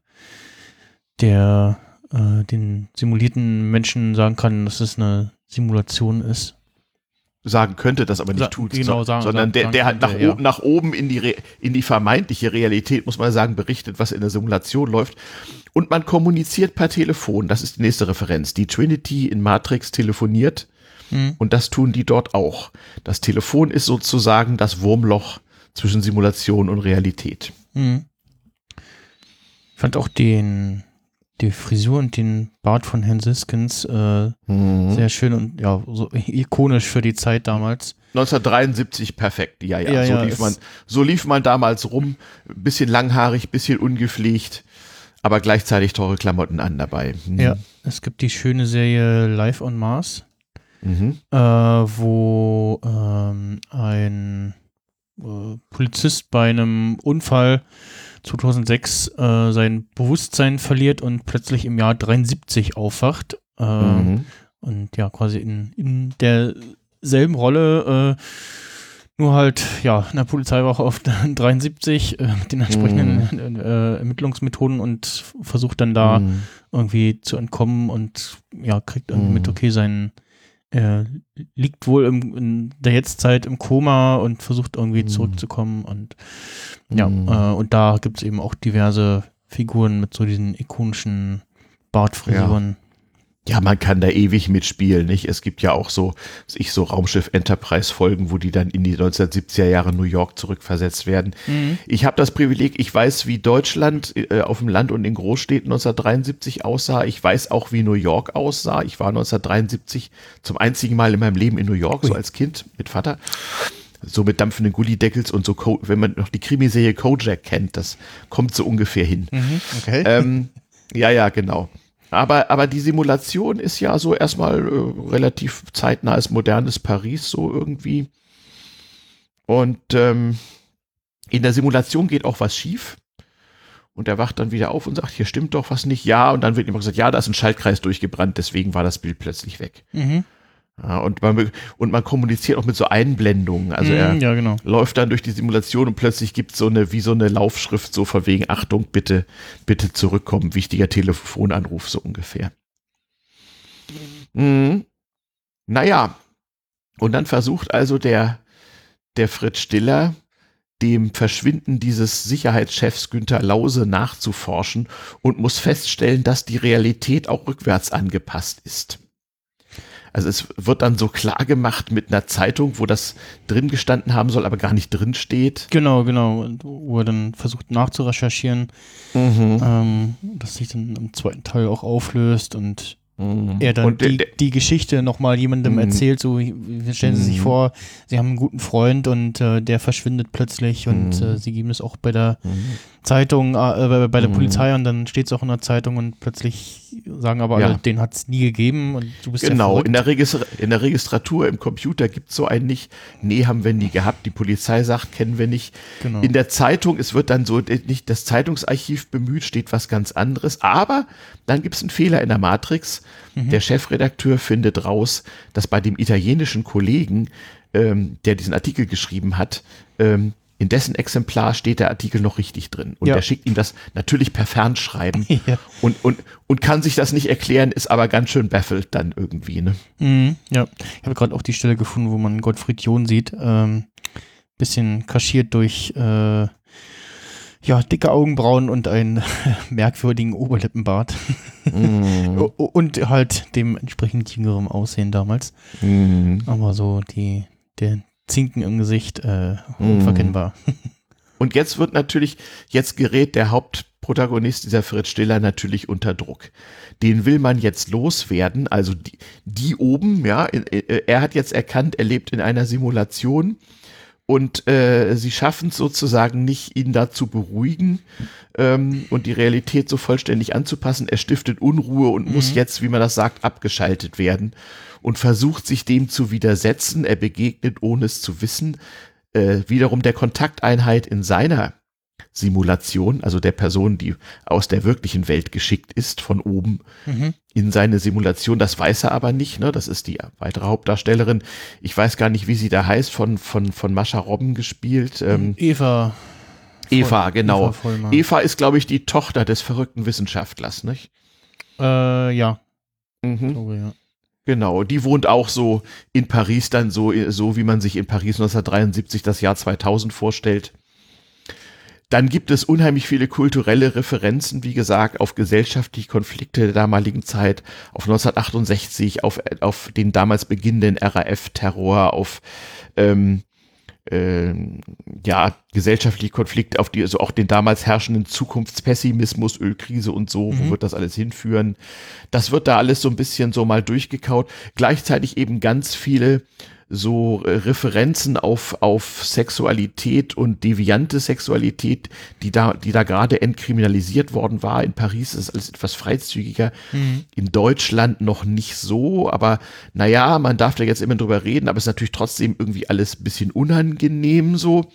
Speaker 2: der äh, den simulierten Menschen sagen kann, dass es eine Simulation ist.
Speaker 3: Sagen könnte, das aber nicht
Speaker 2: Sa-
Speaker 3: tut.
Speaker 2: genau, sagen-
Speaker 3: sondern der,
Speaker 2: sagen
Speaker 3: der halt nach,
Speaker 2: könnte, ja.
Speaker 3: oben, nach oben in die, Re in die vermeintliche Realität, muss man sagen, berichtet, was in der Simulation läuft. Und man kommuniziert per Telefon. Das ist die nächste Referenz. Die Trinity in Matrix telefoniert
Speaker 2: Hm.
Speaker 3: und das tun die dort auch. Das Telefon ist sozusagen das Wurmloch zwischen Simulation und Realität.
Speaker 2: Mhm. Ich fand auch den, die Frisur und den Bart von Herrn Siskins äh,
Speaker 3: Mhm.
Speaker 2: sehr schön und ja, so ikonisch für die Zeit damals.
Speaker 3: 1973 perfekt, ja, ja.
Speaker 2: Ja,
Speaker 3: so,
Speaker 2: ja,
Speaker 3: lief man, so lief man damals rum, bisschen langhaarig, bisschen ungepflegt, aber gleichzeitig teure Klamotten an dabei. Mhm.
Speaker 2: Ja, es gibt die schöne Serie Live on Mars,
Speaker 3: Mhm.
Speaker 2: äh, wo ähm, ein äh, Polizist bei einem Unfall 2006 äh, sein Bewusstsein verliert und plötzlich im Jahr 73 aufwacht. Äh,
Speaker 3: Mhm.
Speaker 2: Und ja, quasi in, in derselben Rolle, äh, nur halt, ja, in der Polizeiwache auf 73 äh, mit den entsprechenden äh, Ermittlungsmethoden und versucht dann da
Speaker 3: Mhm.
Speaker 2: irgendwie zu entkommen und ja, kriegt dann
Speaker 3: Mhm.
Speaker 2: mit, okay, sein äh, liegt wohl im, in der Jetztzeit im Koma und versucht irgendwie
Speaker 3: Mhm.
Speaker 2: zurückzukommen und ja,
Speaker 3: Mhm.
Speaker 2: äh, und da gibt es eben auch diverse Figuren mit so diesen ikonischen Bartfrisuren.
Speaker 3: Ja, man kann da ewig mitspielen, nicht? Es gibt ja auch so, ich so Raumschiff Enterprise Folgen, wo die dann in die 1970er Jahre New York zurückversetzt werden.
Speaker 2: Mhm.
Speaker 3: Ich habe das Privileg, ich weiß, wie Deutschland äh, auf dem Land und in Großstädten 1973 aussah. Ich weiß auch, wie New York aussah. Ich war 1973 zum einzigen Mal in meinem Leben in New York, so
Speaker 2: Ui.
Speaker 3: als Kind mit Vater. So mit dampfenden Gullideckels und so, Co wenn man noch die Krimiserie Kojak kennt, das kommt so ungefähr hin.
Speaker 2: Mhm. Okay.
Speaker 3: ähm, ja, ja, genau. Aber, aber die Simulation ist ja so erstmal äh, relativ zeitnahes, modernes Paris, so irgendwie. Und ähm, in der Simulation geht auch was schief. Und er wacht dann wieder auf und sagt, hier stimmt doch was nicht. Ja, und dann wird immer gesagt, ja, da ist ein Schaltkreis durchgebrannt, deswegen war das Bild plötzlich weg.
Speaker 2: Mhm.
Speaker 3: Ja, und, man, und man kommuniziert auch mit so Einblendungen. Also
Speaker 2: Mhm,
Speaker 3: er,
Speaker 2: ja, genau.
Speaker 3: läuft dann durch die Simulation und plötzlich gibt es so eine, wie so eine Laufschrift, so von wegen, Achtung, bitte, bitte zurückkommen, wichtiger Telefonanruf, so ungefähr. Mhm. Naja, und dann versucht also der, der Fritz Stiller, dem Verschwinden dieses Sicherheitschefs Günther Lause nachzuforschen und muss feststellen, dass die Realität auch rückwärts angepasst ist. Also es wird dann so klar gemacht mit einer Zeitung, wo das drin gestanden haben soll, aber gar nicht drin steht.
Speaker 2: Genau, genau. Und Wo er dann versucht nachzurecherchieren, ähm, dass sich dann im zweiten Teil auch auflöst und
Speaker 3: Mhm.
Speaker 2: er dann
Speaker 3: Und
Speaker 2: die,
Speaker 3: der-
Speaker 2: die Geschichte nochmal jemandem
Speaker 3: Mhm.
Speaker 2: erzählt, so stellen Sie sich
Speaker 3: Mhm.
Speaker 2: vor, Sie haben einen guten Freund und äh, der verschwindet plötzlich und
Speaker 3: Mhm.
Speaker 2: äh, Sie geben es auch bei der
Speaker 3: Mhm.
Speaker 2: Zeitung, äh, bei, bei der
Speaker 3: Mhm.
Speaker 2: Polizei und dann steht es auch in der Zeitung und plötzlich sagen aber alle,
Speaker 3: Ja.
Speaker 2: den hat es nie gegeben und du bist ja
Speaker 3: Genau,
Speaker 2: verrückt.
Speaker 3: in der, Registra in der Registratur im Computer gibt es so einen nicht. Nee, haben wir nie gehabt. Die Polizei sagt, kennen wir nicht.
Speaker 2: genau.
Speaker 3: In der Zeitung, es wird dann so äh, nicht das Zeitungsarchiv bemüht, steht was ganz anderes. Aber dann gibt es einen Fehler in der Matrix.
Speaker 2: Mhm.
Speaker 3: Der Chefredakteur findet raus, dass bei dem italienischen Kollegen, ähm, der diesen Artikel geschrieben hat, ähm, in dessen Exemplar steht der Artikel noch richtig drin. Und
Speaker 2: Ja.
Speaker 3: der schickt ihm das natürlich per Fernschreiben
Speaker 2: ja.
Speaker 3: und, und, und kann sich das nicht erklären, ist aber ganz schön baffelt dann irgendwie. Ne?
Speaker 2: Mhm, ja, ich habe gerade auch die Stelle gefunden, wo man Gottfried John sieht. Ähm, bisschen kaschiert durch äh, ja, dicke Augenbrauen und einen merkwürdigen Oberlippenbart. O- und halt dem entsprechend jüngeren Aussehen damals.
Speaker 3: Mhm.
Speaker 2: Aber so die, der Zinken im Gesicht äh,
Speaker 3: Mhm.
Speaker 2: unverkennbar.
Speaker 3: Und jetzt wird natürlich, jetzt gerät der Hauptprotagonist dieser Fritz Stiller natürlich unter Druck. Den will man jetzt loswerden, also die, die oben, ja, äh, er hat jetzt erkannt, er lebt in einer Simulation und äh, sie schaffen es sozusagen nicht, ihn da zu beruhigen ähm, und die Realität so vollständig anzupassen. Er stiftet Unruhe und muss
Speaker 2: Mhm.
Speaker 3: jetzt, wie man das sagt, abgeschaltet werden und versucht sich dem zu widersetzen. Er begegnet, ohne es zu wissen, äh, wiederum der Kontakteinheit in seiner Simulation, also der Person, die aus der wirklichen Welt geschickt ist, von oben mhm. in seine Simulation. Das weiß er aber nicht. Ne? Das ist die weitere Hauptdarstellerin. Ich weiß gar nicht, wie sie da heißt, von, von, von Mascha Robben gespielt.
Speaker 2: Ähm, Eva.
Speaker 3: Eva, genau. Eva, Eva ist, glaube ich, die Tochter des verrückten Wissenschaftlers, nicht?
Speaker 2: Äh, ja.
Speaker 3: Mhm. Glaube, ja. Genau, die wohnt auch so in Paris dann so, so wie man sich in Paris 1973 das Jahr 2000 vorstellt. Dann gibt es unheimlich viele kulturelle Referenzen, wie gesagt, auf gesellschaftliche Konflikte der damaligen Zeit, auf 1968, auf, auf den damals beginnenden RAF-Terror, auf ähm, äh, ja, gesellschaftliche Konflikte, auf die, also auch den damals herrschenden Zukunftspessimismus, Ölkrise und so, mhm. wo wird das alles hinführen? Das wird da alles so ein bisschen so mal durchgekaut. Gleichzeitig eben ganz viele so äh, Referenzen auf, auf Sexualität und deviante Sexualität, die da, die da gerade entkriminalisiert worden war. In Paris ist alles etwas freizügiger. Mhm. In Deutschland noch nicht so, aber naja, man darf da jetzt immer drüber reden, aber es ist natürlich trotzdem irgendwie alles ein bisschen unangenehm so.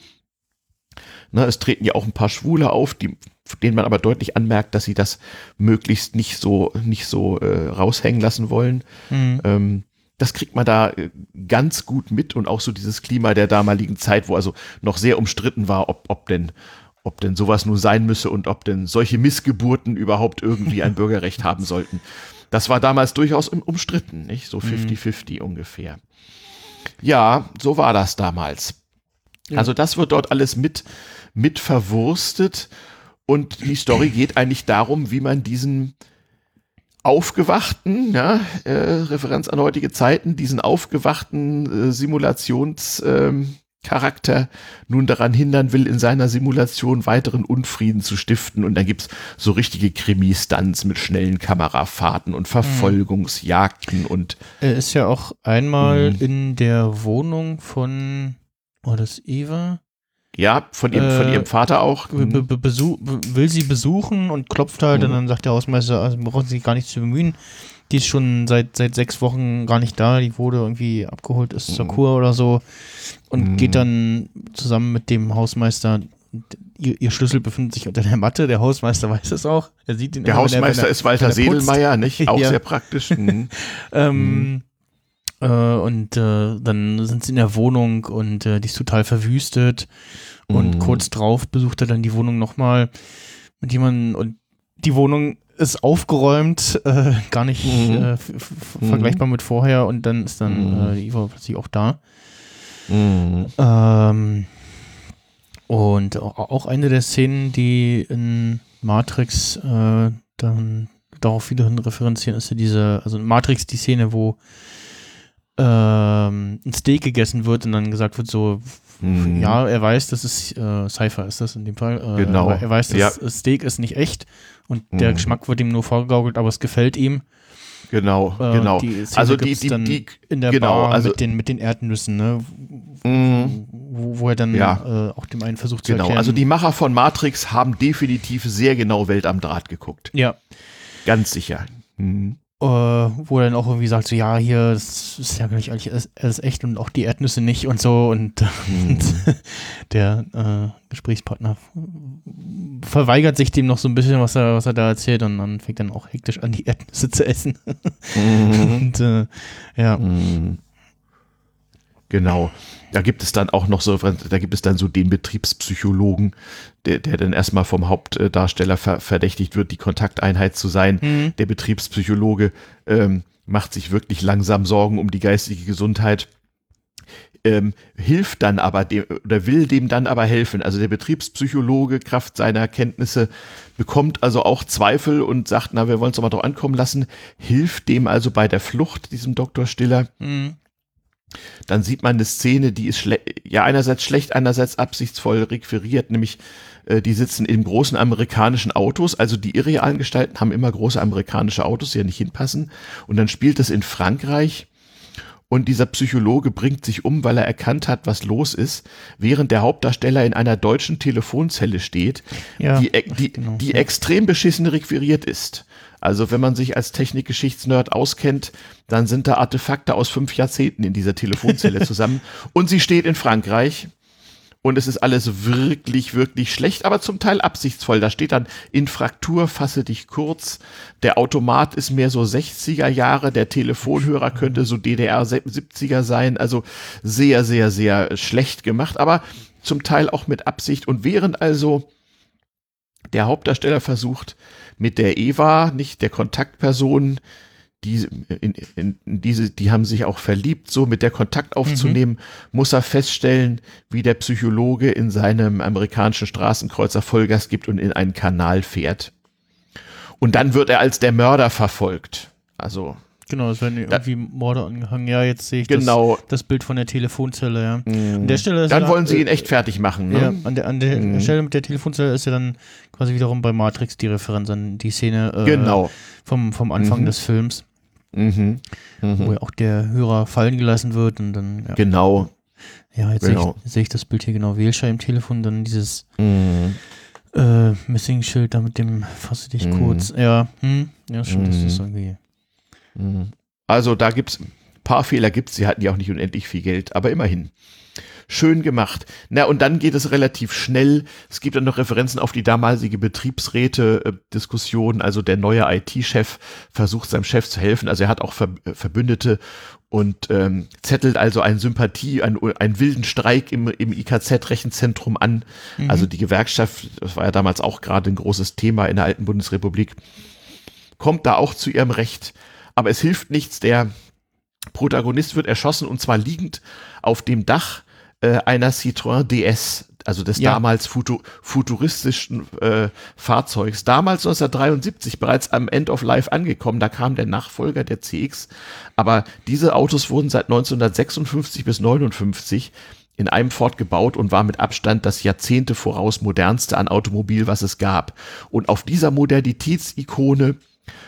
Speaker 3: Na, es treten ja auch ein paar Schwule auf, die, denen man aber deutlich anmerkt, dass sie das möglichst nicht so, nicht so äh, raushängen lassen wollen. Mhm. Ähm, das kriegt man da äh, ganz gut mit und auch so dieses Klima der damaligen Zeit, wo also noch sehr umstritten war, ob, ob denn ob denn sowas nur sein müsse und ob denn solche Missgeburten überhaupt irgendwie ein Bürgerrecht haben sollten. Das war damals durchaus umstritten, nicht? So 50-50 mhm. ungefähr. Ja, so war das damals. Ja. Also das wird dort alles mit, mit verwurstet und die Story geht eigentlich darum, wie man diesen, aufgewachten, ja, äh, Referenz an heutige Zeiten, diesen aufgewachten äh, Simulationscharakter ähm, nun daran hindern will, in seiner Simulation weiteren Unfrieden zu stiften. Und dann gibt's so richtige Krimi-Stunts mit schnellen Kamerafahrten und Verfolgungsjagden und.
Speaker 2: Er ist ja auch einmal mhm. in der Wohnung von, war das Eva?
Speaker 3: Ja, von ihrem, äh, von ihrem Vater auch.
Speaker 2: Mhm. will sie besuchen und klopft halt mhm. und dann sagt der Hausmeister, also brauchen Sie sich gar nicht zu bemühen. Die ist schon seit, seit sechs Wochen gar nicht da. Die wurde irgendwie abgeholt, ist mhm. zur Kur oder so. Und mhm. geht dann zusammen mit dem Hausmeister Ihr, ihr, Schlüssel befindet sich unter der Matte. Der Hausmeister weiß es auch. Er sieht ihn
Speaker 3: der Hausmeister der, ist Walter Sedelmeier, nicht? Auch ja. sehr praktisch. Mhm.
Speaker 2: ähm, mhm. Äh, und äh, dann sind sie in der Wohnung und äh, die ist total verwüstet. Und mhm. kurz drauf besucht er dann die Wohnung nochmal mit jemandem und die Wohnung ist aufgeräumt, äh, gar nicht mhm. äh, mhm. vergleichbar mit vorher und dann ist dann mhm. äh, die Eva plötzlich auch da. Mhm. Ähm, und auch eine der Szenen, die in Matrix dann darauf wieder hin referenzieren, ist ja diese, also in Matrix die Szene, wo ähm, ein Steak gegessen wird und dann gesagt wird so, mhm. ja, er weiß, dass es äh, Cypher ist das in dem Fall. Äh,
Speaker 3: genau.
Speaker 2: Er weiß, dass ja. Steak ist nicht echt und mhm. der Geschmack wird ihm nur vorgegaukelt, aber es gefällt ihm.
Speaker 3: Genau, äh, genau.
Speaker 2: Die also die, die, die, in der genau, Bar also mit den, mit den Erdnüssen, ne? Mhm. Wo, wo, er dann ja. äh, auch dem einen versucht
Speaker 3: zu genau. erklären. Also die Macher von Matrix haben definitiv sehr genau Welt am Draht geguckt.
Speaker 2: Ja.
Speaker 3: Ganz sicher. Mhm
Speaker 2: wo er dann auch irgendwie sagt, so ja, hier, das ist ja gar nicht eigentlich alles echt und auch die Erdnüsse nicht und so und, mhm. und der äh, Gesprächspartner verweigert sich dem noch so ein bisschen, was er, was er da erzählt und dann fängt dann auch hektisch an, die Erdnüsse zu essen. Mhm. und äh, ja. Mhm.
Speaker 3: Genau. Da gibt es dann auch noch so, da gibt es dann so den Betriebspsychologen, der, der dann erstmal vom Hauptdarsteller ver verdächtigt wird, die Kontakteinheit zu sein. Mhm. Der Betriebspsychologe ähm, macht sich wirklich langsam Sorgen um die geistige Gesundheit. Ähm, hilft dann aber dem oder will dem dann aber helfen. Also der Betriebspsychologe, Kraft seiner Kenntnisse, bekommt also auch Zweifel und sagt, na, wir wollen es doch mal drauf ankommen lassen, hilft dem also bei der Flucht, diesem Dr. Stiller. Mhm dann sieht man eine Szene, die ist ja einerseits schlecht, einerseits absichtsvoll requiriert, nämlich äh, die sitzen in großen amerikanischen Autos, also die irrealen Gestalten haben immer große amerikanische Autos, die ja nicht hinpassen und dann spielt es in Frankreich und dieser Psychologe bringt sich um, weil er erkannt hat, was los ist, während der Hauptdarsteller in einer deutschen Telefonzelle steht, ja, die, die, genau. die extrem beschissen requiriert ist. Also wenn man sich als Technikgeschichtsnerd auskennt, dann sind da Artefakte aus fünf Jahrzehnten in dieser Telefonzelle zusammen. Und sie steht in Frankreich. und es ist alles wirklich, wirklich schlecht, aber zum Teil absichtsvoll. Da steht dann in Fraktur, fasse dich kurz. Der Automat ist mehr so 60er Jahre, der Telefonhörer könnte so DDR 70er sein. Also sehr, sehr, sehr schlecht gemacht, aber zum Teil auch mit Absicht. Und während also der Hauptdarsteller versucht, mit der Eva, nicht der Kontaktperson, die, in, in, in diese, die haben sich auch verliebt, so mit der Kontakt aufzunehmen, mhm. muss er feststellen, wie der Psychologe in seinem amerikanischen Straßenkreuzer Vollgas gibt und in einen Kanal fährt. Und dann wird er als der Mörder verfolgt. Also.
Speaker 2: Genau, es werden irgendwie Morde angehangen. Ja, jetzt sehe ich
Speaker 3: genau.
Speaker 2: das, das, Bild von der Telefonzelle, ja.
Speaker 3: Mhm. An der Stelle dann wollen sie ihn echt fertig machen, ne?
Speaker 2: Ja, an der, an der mhm. Stelle mit der Telefonzelle ist ja dann quasi wiederum bei Matrix die Referenz an die Szene
Speaker 3: äh, genau.
Speaker 2: vom, vom Anfang mhm. des Films.
Speaker 3: Mhm.
Speaker 2: Mhm. Wo ja auch der Hörer fallen gelassen wird und dann.
Speaker 3: Ja. Genau.
Speaker 2: Ja, jetzt genau. sehe ich, seh ich, das Bild hier genau. Wählscheiben, Telefon, dann dieses mhm. äh, Missing-Schild da mit dem Fasse dich mhm. kurz. Ja, hm, ja, schon, das ist irgendwie.
Speaker 3: Mhm. Also da gibt es ein paar Fehler, gibt Sie hatten ja auch nicht unendlich viel Geld, aber immerhin schön gemacht. Na, und dann geht es relativ schnell. Es gibt dann noch Referenzen auf die damalige Betriebsräte-Diskussion. Also der neue IT-Chef versucht seinem Chef zu helfen. Also er hat auch äh, Verbündete und ähm, zettelt also eine Sympathie, einen, einen wilden Streik im, im IKZ-Rechenzentrum an. Mhm. Also die Gewerkschaft, das war ja damals auch gerade ein großes Thema in der alten Bundesrepublik, kommt da auch zu ihrem Recht. Aber es hilft nichts, der Protagonist wird erschossen und zwar liegend auf dem Dach äh, einer Citroën DS, also des ja. damals futu futuristischen äh, Fahrzeugs. Damals 1973 bereits am End of Life angekommen. Da kam der Nachfolger der CX. Aber diese Autos wurden seit 1956 bis 59 in einem Ford gebaut und war mit Abstand das Jahrzehnte voraus modernste an Automobil, was es gab. Und auf dieser Modernitätsikone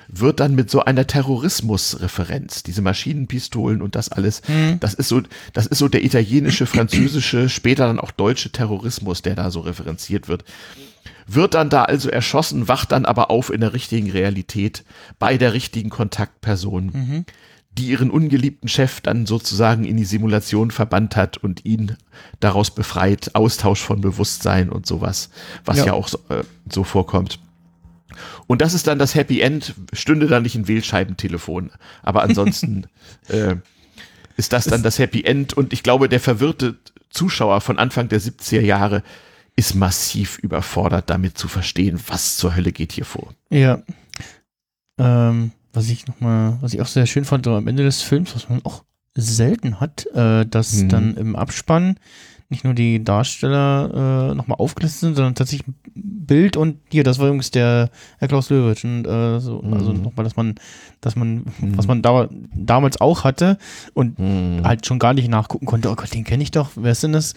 Speaker 3: wird dann mit so einer Terrorismusreferenz, diese Maschinenpistolen und das alles, mhm. das ist so, das ist so der italienische, französische, später dann auch deutsche Terrorismus, der da so referenziert wird. Wird dann da also erschossen, wacht dann aber auf in der richtigen Realität bei der richtigen Kontaktperson, mhm. die ihren ungeliebten Chef dann sozusagen in die Simulation verbannt hat und ihn daraus befreit, Austausch von Bewusstsein und sowas, was ja, ja auch so, äh, so vorkommt. Und das ist dann das Happy End, stünde da nicht ein Wählscheibentelefon. Aber ansonsten äh, ist das dann das Happy End. Und ich glaube, der verwirrte Zuschauer von Anfang der 70er Jahre ist massiv überfordert, damit zu verstehen, was zur Hölle geht hier vor.
Speaker 2: Ja. Ähm, was ich noch mal, was ich auch sehr schön fand, so am Ende des Films, was man auch selten hat, äh, dass hm. dann im Abspann nicht nur die Darsteller äh, nochmal aufgelistet sind, sondern tatsächlich ein Bild und hier, das war übrigens der Herr Klaus Löwitsch. Und, äh, so, mhm. Also nochmal, dass man, dass man, mhm. was man da, damals auch hatte und mhm. halt schon gar nicht nachgucken konnte, oh Gott, den kenne ich doch, wer ist denn das?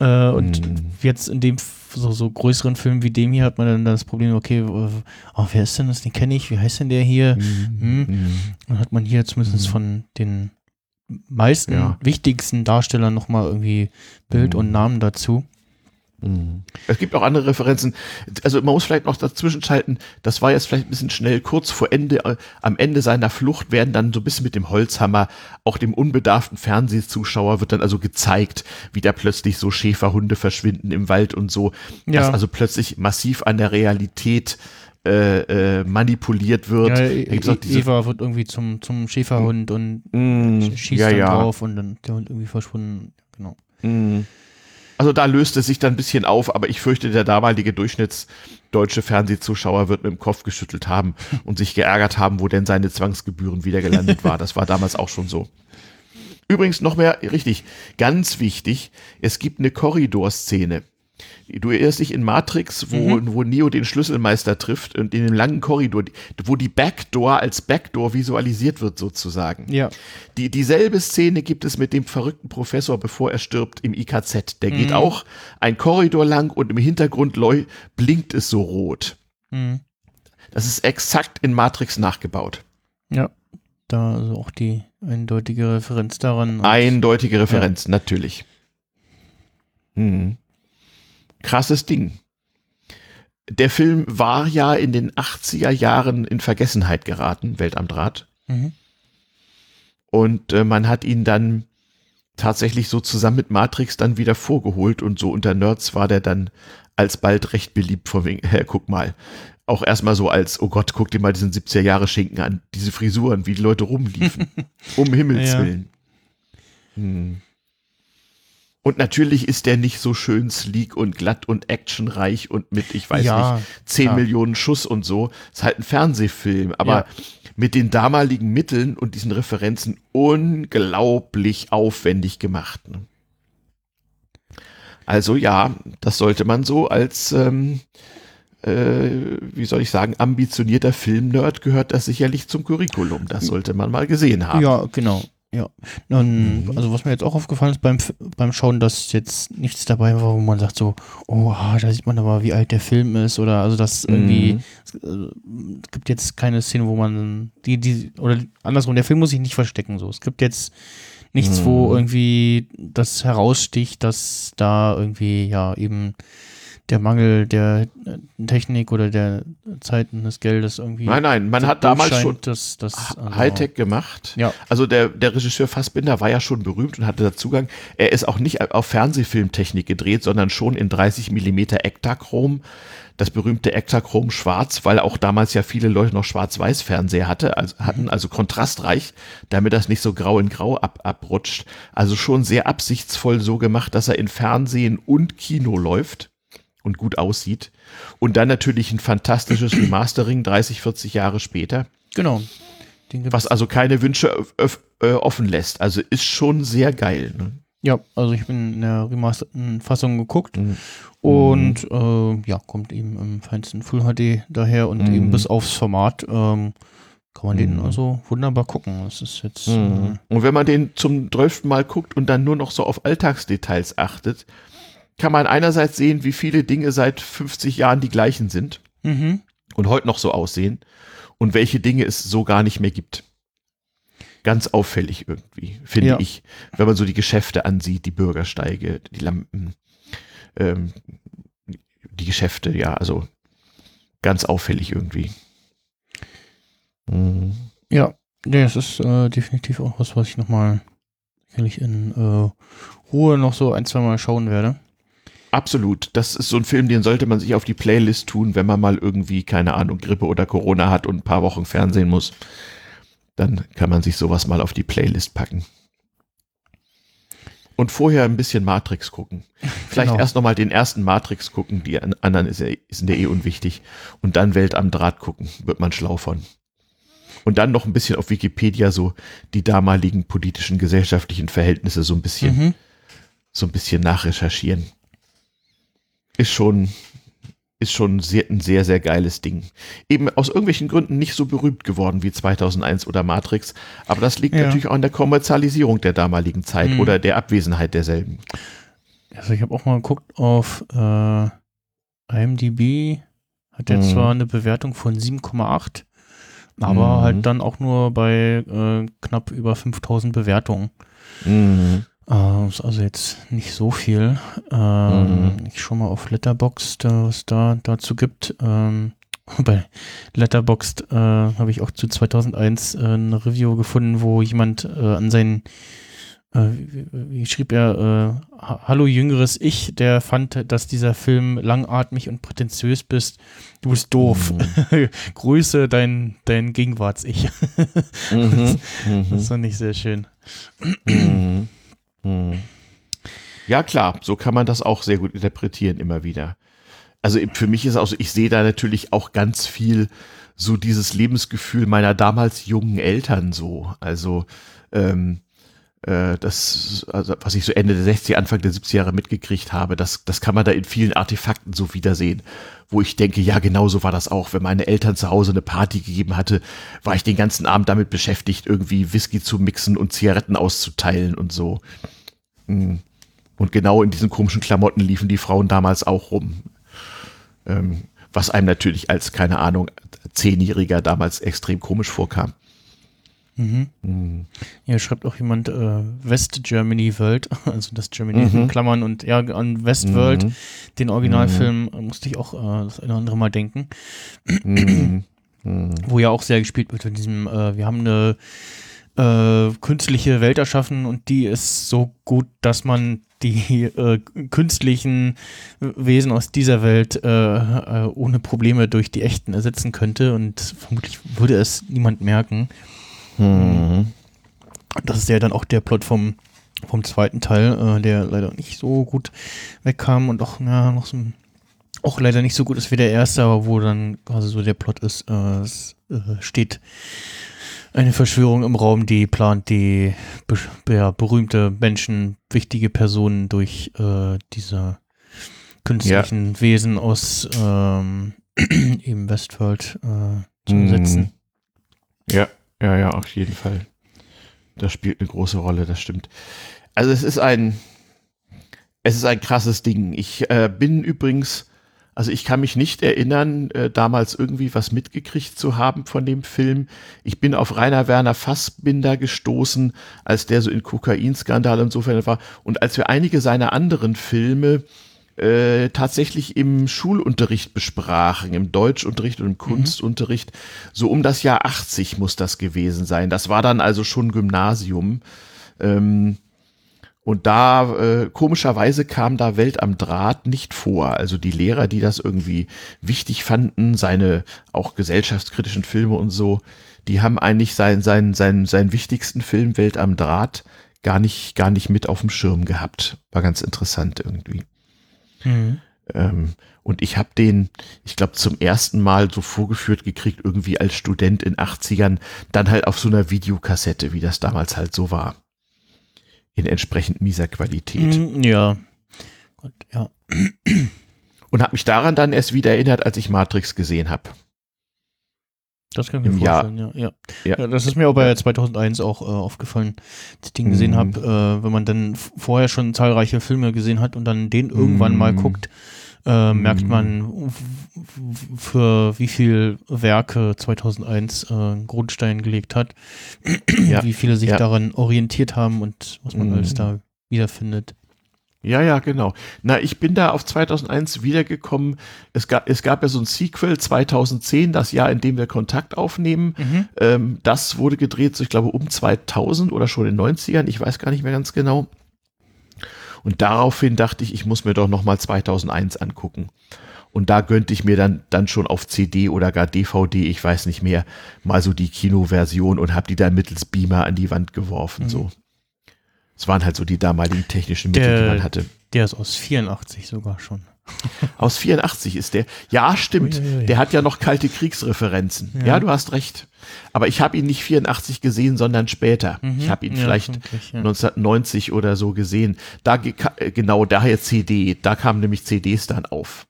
Speaker 2: Äh, und mhm. jetzt in dem so, so größeren Film wie dem hier hat man dann das Problem, okay, oh, wer ist denn das? Den kenne ich, wie heißt denn der hier? Mhm. Hm? Dann hat man hier zumindest mhm. von den meisten ja. wichtigsten Darstellern nochmal irgendwie Bild mhm. und Namen dazu.
Speaker 3: Mhm. Es gibt auch andere Referenzen. Also man muss vielleicht noch dazwischen schalten, das war jetzt vielleicht ein bisschen schnell, kurz vor Ende, äh, am Ende seiner Flucht werden dann so ein bisschen mit dem Holzhammer, auch dem unbedarften Fernsehzuschauer wird dann also gezeigt, wie da plötzlich so Schäferhunde verschwinden im Wald und so. Ja. Dass also plötzlich massiv an der Realität äh, äh, manipuliert wird. Ja,
Speaker 2: e Eva wird irgendwie zum, zum Schäferhund und mm, schießt ja, dann ja. drauf und dann der Hund irgendwie verschwunden. Genau.
Speaker 3: Mm. Also da löst es sich dann ein bisschen auf, aber ich fürchte, der damalige Durchschnittsdeutsche Fernsehzuschauer wird mit dem Kopf geschüttelt haben und sich geärgert haben, wo denn seine Zwangsgebühren wieder gelandet war. Das war damals auch schon so. Übrigens noch mehr, richtig, ganz wichtig, es gibt eine Korridorszene. Du erinnerst dich in Matrix, wo, mhm. wo Neo den Schlüsselmeister trifft und in dem langen Korridor, wo die Backdoor als Backdoor visualisiert wird sozusagen.
Speaker 2: Ja.
Speaker 3: Die, dieselbe Szene gibt es mit dem verrückten Professor, bevor er stirbt im IKZ. Der mhm. geht auch ein Korridor lang und im Hintergrund blinkt es so rot. Mhm. Das ist exakt in Matrix nachgebaut.
Speaker 2: Ja, da also auch die eindeutige Referenz daran.
Speaker 3: Eindeutige Referenz, ja. natürlich. Mhm krasses Ding. Der Film war ja in den 80er Jahren in Vergessenheit geraten, Welt am Draht. Mhm. Und äh, man hat ihn dann tatsächlich so zusammen mit Matrix dann wieder vorgeholt und so unter Nerds war der dann alsbald recht beliebt vor wegen, äh, guck mal. Auch erstmal so als, oh Gott, guck dir mal diesen 70er Jahre Schinken an, diese Frisuren, wie die Leute rumliefen. um Himmels
Speaker 2: Ja.
Speaker 3: Willen. Hm. Und natürlich ist der nicht so schön sleek und glatt und actionreich und mit, ich weiß
Speaker 2: Ja,
Speaker 3: nicht, 10
Speaker 2: klar.
Speaker 3: Millionen Schuss und so. Ist halt ein Fernsehfilm, aber
Speaker 2: Ja.
Speaker 3: mit den damaligen Mitteln und diesen Referenzen unglaublich aufwendig gemacht. Ne? Also ja, das sollte man so als, ähm, äh, wie soll ich sagen, ambitionierter Filmnerd gehört das sicherlich zum Curriculum. Das sollte man mal gesehen haben.
Speaker 2: Ja, genau. Ja. Dann, Also was mir jetzt auch aufgefallen ist beim, beim Schauen, dass jetzt nichts dabei war, wo man sagt so, oh, da sieht man aber, wie alt der Film ist oder also das irgendwie,
Speaker 3: Mhm.
Speaker 2: es, äh, gibt jetzt keine Szene, wo man die, die, oder andersrum, der Film muss sich nicht verstecken so. Es gibt jetzt nichts, wo
Speaker 3: Mhm.
Speaker 2: irgendwie das heraussticht, dass da irgendwie ja eben der Mangel der äh, Technik oder der Zeiten des Geldes irgendwie
Speaker 3: Nein, nein, man hat damals schon
Speaker 2: dass, dass, also-
Speaker 3: Hightech gemacht.
Speaker 2: Ja.
Speaker 3: Also der, der Regisseur Fassbinder war ja schon berühmt und hatte da Zugang. Er ist auch nicht auf Fernsehfilmtechnik gedreht, sondern schon in 30 Millimeter Ektachrom. Das berühmte Ektachrom schwarz, weil auch damals ja viele Leute noch Schwarz-Weiß-Fernseher hatte, also hatten, also kontrastreich, damit das nicht so grau in grau ab, abrutscht. Also schon sehr absichtsvoll so gemacht, dass er in Fernsehen und Kino läuft und gut aussieht. Und dann natürlich ein fantastisches Remastering 30, 40 Jahre später
Speaker 2: Genau. Den
Speaker 3: was also keine Wünsche äh, offen lässt. Also ist schon sehr geil. Ne?
Speaker 2: ja, also ich bin in der remasterten Fassung geguckt
Speaker 3: Mhm.
Speaker 2: und äh, ja, kommt eben im feinsten Full HD daher und
Speaker 3: Mhm.
Speaker 2: eben bis aufs Format ähm, kann man den
Speaker 3: Mhm.
Speaker 2: also wunderbar gucken. Das ist jetzt äh,
Speaker 3: Und wenn man den zum 12. Mal guckt und dann nur noch so auf Alltagsdetails achtet, kann man einerseits sehen, wie viele Dinge seit 50 Jahren die gleichen sind
Speaker 2: mhm.
Speaker 3: und heute noch so aussehen und welche Dinge es so gar nicht mehr gibt. Ganz auffällig irgendwie, finde
Speaker 2: Ja.
Speaker 3: ich, wenn man so die Geschäfte ansieht, die Bürgersteige, die Lampen, ähm, die Geschäfte, ja, also ganz auffällig irgendwie. Mhm.
Speaker 2: Ja, nee, es ist äh, definitiv auch was, was ich nochmal sicherlich in äh, Ruhe noch so ein, zwei Mal schauen werde.
Speaker 3: Absolut. Das ist so ein Film, den sollte man sich auf die Playlist tun, wenn man mal irgendwie, keine Ahnung, Grippe oder Corona hat und ein paar Wochen Fernsehen muss. Dann kann man sich sowas mal auf die Playlist packen. Und vorher ein bisschen Matrix gucken. Vielleicht
Speaker 2: Genau.
Speaker 3: erst nochmal den ersten Matrix gucken, die an- anderen ist ja- sind ja eh unwichtig. Und dann Welt am Draht gucken, wird man schlau von. Und dann noch ein bisschen auf Wikipedia so die damaligen politischen, gesellschaftlichen Verhältnisse so ein bisschen
Speaker 2: Mhm.
Speaker 3: so ein bisschen nachrecherchieren. Ist schon, ist schon sehr, ein sehr, sehr geiles Ding. Eben aus irgendwelchen Gründen nicht so berühmt geworden wie 2001 oder Matrix, aber das liegt
Speaker 2: Ja.
Speaker 3: natürlich auch an der Kommerzialisierung der damaligen Zeit
Speaker 2: Mhm.
Speaker 3: oder der Abwesenheit derselben.
Speaker 2: Also ich habe auch mal geguckt auf äh, IMDb, hat jetzt
Speaker 3: Mhm.
Speaker 2: zwar eine Bewertung von 7,8, aber
Speaker 3: Mhm.
Speaker 2: halt dann auch nur bei äh, knapp über 5000 Bewertungen.
Speaker 3: Mhm.
Speaker 2: Äh, ist also jetzt nicht so viel. Ähm,
Speaker 3: Mhm.
Speaker 2: Ich schaue mal auf Letterboxd, äh, was da dazu gibt. Ähm, bei Letterboxd äh, habe ich auch zu 2001 äh, eine Review gefunden, wo jemand äh, an seinen äh, wie, wie schrieb er, Ha- Hallo jüngeres Ich, der fand, dass dieser Film langatmig und prätentiös bist. Du bist doof. Grüße dein, dein Gegenwarts-Ich.
Speaker 3: Mhm. Mhm.
Speaker 2: Das fand ich sehr schön.
Speaker 3: Mhm. Ja, klar, so kann man das auch sehr gut interpretieren immer wieder. Also für mich ist auch so, ich sehe da natürlich auch ganz viel so dieses Lebensgefühl meiner damals jungen Eltern so. Also ähm, äh, das, also was ich so Ende der 60er, Anfang der 70er Jahre mitgekriegt habe, das, das kann man da in vielen Artefakten so wiedersehen, wo ich denke, ja, genau so war das auch. Wenn meine Eltern zu Hause eine Party gegeben hatte, war ich den ganzen Abend damit beschäftigt, irgendwie Whisky zu mixen und Zigaretten auszuteilen und so. Mm. Und genau in diesen komischen Klamotten liefen die Frauen damals auch rum. Ähm, was einem natürlich als, keine Ahnung, Zehnjähriger damals extrem komisch vorkam.
Speaker 2: Mhm.
Speaker 3: Mm.
Speaker 2: Hier schreibt auch jemand äh, West Germany World, also das Germany
Speaker 3: Mhm.
Speaker 2: in Klammern und ja, an Westworld,
Speaker 3: Mhm.
Speaker 2: den Originalfilm, äh, musste ich auch äh, das eine oder andere Mal denken,
Speaker 3: Mhm. Mhm.
Speaker 2: wo ja auch sehr gespielt wird in diesem, äh, wir haben eine äh, künstliche Welt erschaffen und die ist so gut, dass man die äh, künstlichen Wesen aus dieser Welt äh, äh, ohne Probleme durch die echten ersetzen könnte und vermutlich würde es niemand merken.
Speaker 3: Mhm.
Speaker 2: Das ist ja dann auch der Plot vom, vom zweiten Teil, äh, der leider nicht so gut wegkam und auch ja, noch so auch leider nicht so gut ist wie der erste, aber wo dann quasi so der Plot ist, äh, es äh, steht eine Verschwörung im Raum, die plant, die be ja, berühmte Menschen, wichtige Personen durch äh, diese künstlichen Wesen aus ähm, eben Westworld äh, zu
Speaker 3: Mhm.
Speaker 2: ersetzen.
Speaker 3: Ja, ja, ja, auf jeden Fall. Das spielt eine große Rolle, das stimmt. Also es ist ein, es ist ein krasses Ding. Ich äh, bin übrigens, also ich kann mich nicht erinnern, äh, damals irgendwie was mitgekriegt zu haben von dem Film. Ich bin auf Rainer Werner Fassbinder gestoßen, als der so in Kokainskandal und so war. Und als wir einige seiner anderen Filme äh, tatsächlich im Schulunterricht besprachen, im Deutschunterricht und im Kunstunterricht. So um das Jahr 80 muss das gewesen sein. Das war dann also schon Gymnasium. Ähm, und da, äh, komischerweise kam da Welt am Draht nicht vor. Also die Lehrer, die das irgendwie wichtig fanden, seine auch gesellschaftskritischen Filme und so, die haben eigentlich seinen, seinen, seinen, seinen wichtigsten Film Welt am Draht gar nicht, gar nicht mit auf dem Schirm gehabt. War ganz interessant irgendwie.
Speaker 2: Mhm.
Speaker 3: Ähm, und ich habe den, ich glaube, zum ersten Mal so vorgeführt gekriegt, irgendwie als Student in 80ern, dann halt auf so einer Videokassette, wie das damals halt so war. In entsprechend mieser Qualität.
Speaker 2: Mm, Ja. Gut, ja.
Speaker 3: Und habe mich daran dann erst wieder erinnert, als ich Matrix gesehen habe.
Speaker 2: Das kann ich mir vorstellen, ja. Ja.
Speaker 3: Ja.
Speaker 2: ja. Das ist mir auch bei 2001 auch äh, aufgefallen, als ich den gesehen
Speaker 3: Mhm.
Speaker 2: habe, äh, wenn man dann vorher schon zahlreiche Filme gesehen hat und dann den irgendwann mal
Speaker 3: Mhm.
Speaker 2: guckt, äh, merkt
Speaker 3: Mhm.
Speaker 2: man, für wie viel Werke 2001 äh, einen Grundstein gelegt hat,
Speaker 3: Ja.
Speaker 2: wie viele sich daran orientiert haben und was man
Speaker 3: Mhm.
Speaker 2: alles da wiederfindet.
Speaker 3: Ja, ja, genau. Na, ich bin da auf 2001 wiedergekommen. Es gab, es gab ja so ein Sequel 2010, das Jahr, in dem wir Kontakt aufnehmen. Ähm, das wurde gedreht, so ich glaube, um 2000 oder schon in den 90ern. Ich weiß gar nicht mehr ganz genau. Und daraufhin dachte ich, ich muss mir doch noch mal 2001 angucken. Und da gönnte ich mir dann, dann schon auf CD oder gar DVD, ich weiß nicht mehr, mal so die Kinoversion und habe die dann mittels Beamer an die Wand geworfen.
Speaker 2: Mhm.
Speaker 3: So. Es waren halt so die damaligen technischen Mittel, die
Speaker 2: Der-
Speaker 3: man hatte.
Speaker 2: Der ist aus 84 sogar schon.
Speaker 3: Aus 84 ist der. Ja, stimmt.
Speaker 2: Uiuiui.
Speaker 3: Der hat ja noch kalte Kriegsreferenzen. Ja,
Speaker 2: Ja.
Speaker 3: du hast recht. Aber ich habe ihn nicht 84 gesehen, sondern später. Ich habe ihn
Speaker 2: Mhm. Ja,
Speaker 3: vielleicht
Speaker 2: vermutlich, ja.
Speaker 3: 1990 oder so gesehen. Da genau daher CD. Da kamen nämlich CDs dann auf.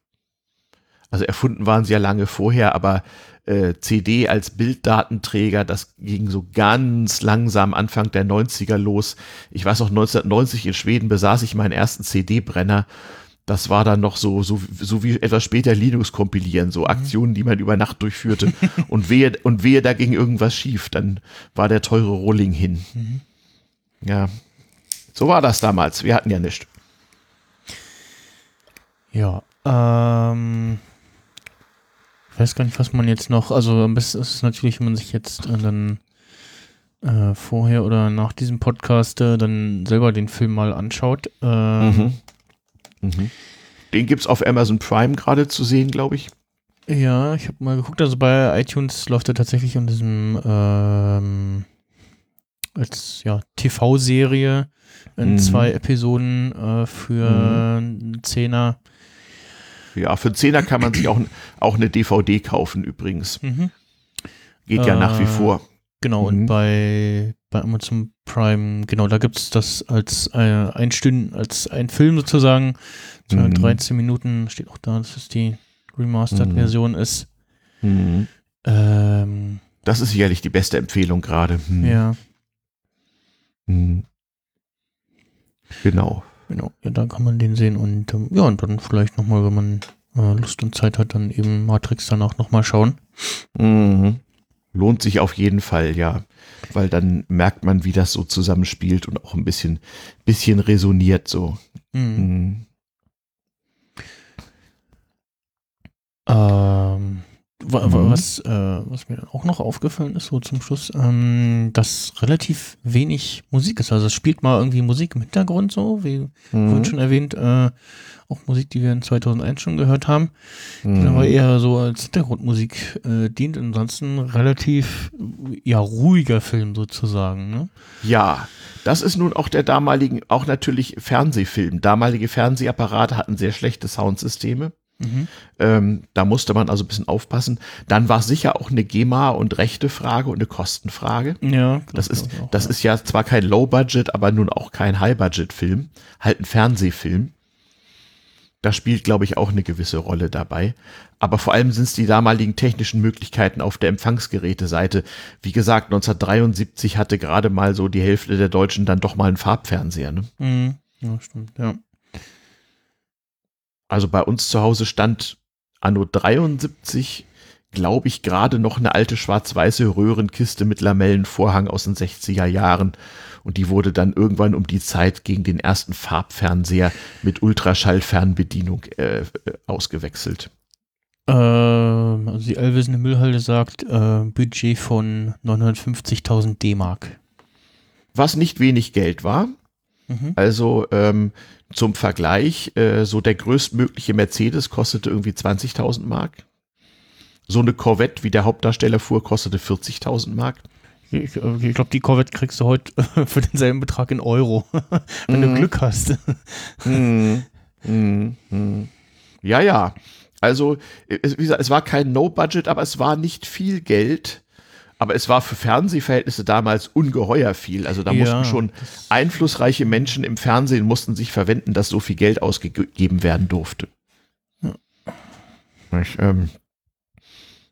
Speaker 3: Also erfunden waren sie ja lange vorher, aber äh, CD als Bilddatenträger, das ging so ganz langsam Anfang der 90er los. Ich weiß noch, 1990 in Schweden besaß ich meinen ersten CD-Brenner. Das war dann noch so, so, so wie etwas später Linux kompilieren, so Aktionen, die man über Nacht durchführte. und wehe, und wehe, da ging irgendwas schief, dann war der teure Rolling hin. Ja. So war das damals. Wir hatten ja nichts.
Speaker 2: Ja, ähm, weiß gar nicht, was man jetzt noch, also am besten ist es natürlich, wenn man sich jetzt äh, dann äh, vorher oder nach diesem Podcast äh, dann selber den Film mal anschaut. Ähm,
Speaker 3: Mhm. Den gibt's auf Amazon Prime gerade zu sehen, glaube ich.
Speaker 2: Ja, ich habe mal geguckt, also bei iTunes läuft er tatsächlich in diesem ähm, als ja, TV-Serie in
Speaker 3: Mhm.
Speaker 2: zwei Episoden äh, für einen Zehner.
Speaker 3: Ja, für einen Zehner kann man sich auch, auch eine DVD kaufen übrigens.
Speaker 2: Mhm.
Speaker 3: Geht ja nach wie
Speaker 2: Äh,
Speaker 3: vor.
Speaker 2: Genau,
Speaker 3: Mhm.
Speaker 2: und bei, bei Amazon Prime, genau, da gibt es das als äh, ein Stünd, als ein Film sozusagen. So
Speaker 3: Mhm.
Speaker 2: 13 Minuten steht auch da, dass es die
Speaker 3: Mhm.
Speaker 2: Remastered-Version ist.
Speaker 3: Mhm.
Speaker 2: Ähm,
Speaker 3: Das ist sicherlich die beste Empfehlung gerade. Mhm.
Speaker 2: Ja,
Speaker 3: Mhm. Genau.
Speaker 2: Genau. Ja, da kann man den sehen und ähm, ja, und dann vielleicht nochmal, wenn man äh, Lust und Zeit hat, dann eben Matrix danach nochmal schauen.
Speaker 3: Mhm. Lohnt sich auf jeden Fall, ja. Weil dann merkt man, wie das so zusammenspielt und auch ein bisschen, bisschen resoniert so.
Speaker 2: Mhm.
Speaker 3: Mhm.
Speaker 2: Ähm, wa- was, äh, was mir dann auch noch aufgefallen ist, so zum Schluss, ähm, dass relativ wenig Musik ist. Also es spielt mal irgendwie Musik im Hintergrund so, wie vorhin schon erwähnt, äh, auch Musik, die wir in 2001 schon gehört haben, die aber eher so als Hintergrundmusik äh, dient. Ansonsten relativ, ja, ruhiger Film sozusagen, ne?
Speaker 3: Ja, das ist nun auch der damaligen, auch natürlich Fernsehfilm. Damalige Fernsehapparate hatten sehr schlechte Soundsysteme.
Speaker 2: Mhm.
Speaker 3: Ähm, da musste man also ein bisschen aufpassen. Dann war sicher auch eine GEMA und Rechtefrage und eine Kostenfrage.
Speaker 2: Ja,
Speaker 3: Das ist,
Speaker 2: auch,
Speaker 3: das
Speaker 2: ja.
Speaker 3: ist ja zwar kein Low-Budget, aber nun auch kein High-Budget-Film, halt ein Fernsehfilm. Da spielt, glaube ich, auch eine gewisse Rolle dabei. Aber vor allem sind es die damaligen technischen Möglichkeiten auf der Empfangsgeräteseite. Wie gesagt, 1973 hatte gerade mal so die Hälfte der Deutschen dann doch mal einen Farbfernseher. Ne?
Speaker 2: Mhm. Ja, stimmt, ja.
Speaker 3: Also bei uns zu Hause stand anno 73, glaube ich, gerade noch eine alte schwarz-weiße Röhrenkiste mit Lamellenvorhang aus den 60er Jahren. Und die wurde dann irgendwann um die Zeit gegen den ersten Farbfernseher mit Ultraschallfernbedienung äh, äh, ausgewechselt.
Speaker 2: Ähm, also die allwissende Müllhalde sagt äh, Budget von 950.000 D-Mark.
Speaker 3: Was nicht wenig Geld war.
Speaker 2: Mhm.
Speaker 3: Also ähm, zum Vergleich, äh, so der größtmögliche Mercedes kostete irgendwie 20.000 Mark. So eine Corvette, wie der Hauptdarsteller fuhr, kostete 40.000 Mark.
Speaker 2: Ich, äh, ich glaube, die Corvette kriegst du heute für denselben Betrag in Euro, wenn
Speaker 3: Mhm.
Speaker 2: du Glück hast.
Speaker 3: Hm, hm, hm. Ja, ja. Also, es, wie gesagt, es war kein No-Budget, aber es war nicht viel Geld. Aber es war für Fernsehverhältnisse damals ungeheuer viel. Also da
Speaker 2: Ja,
Speaker 3: mussten schon einflussreiche Menschen im Fernsehen mussten sich verwenden, dass so viel Geld ausgegeben werden durfte.
Speaker 2: Ja.
Speaker 3: Ich, ähm,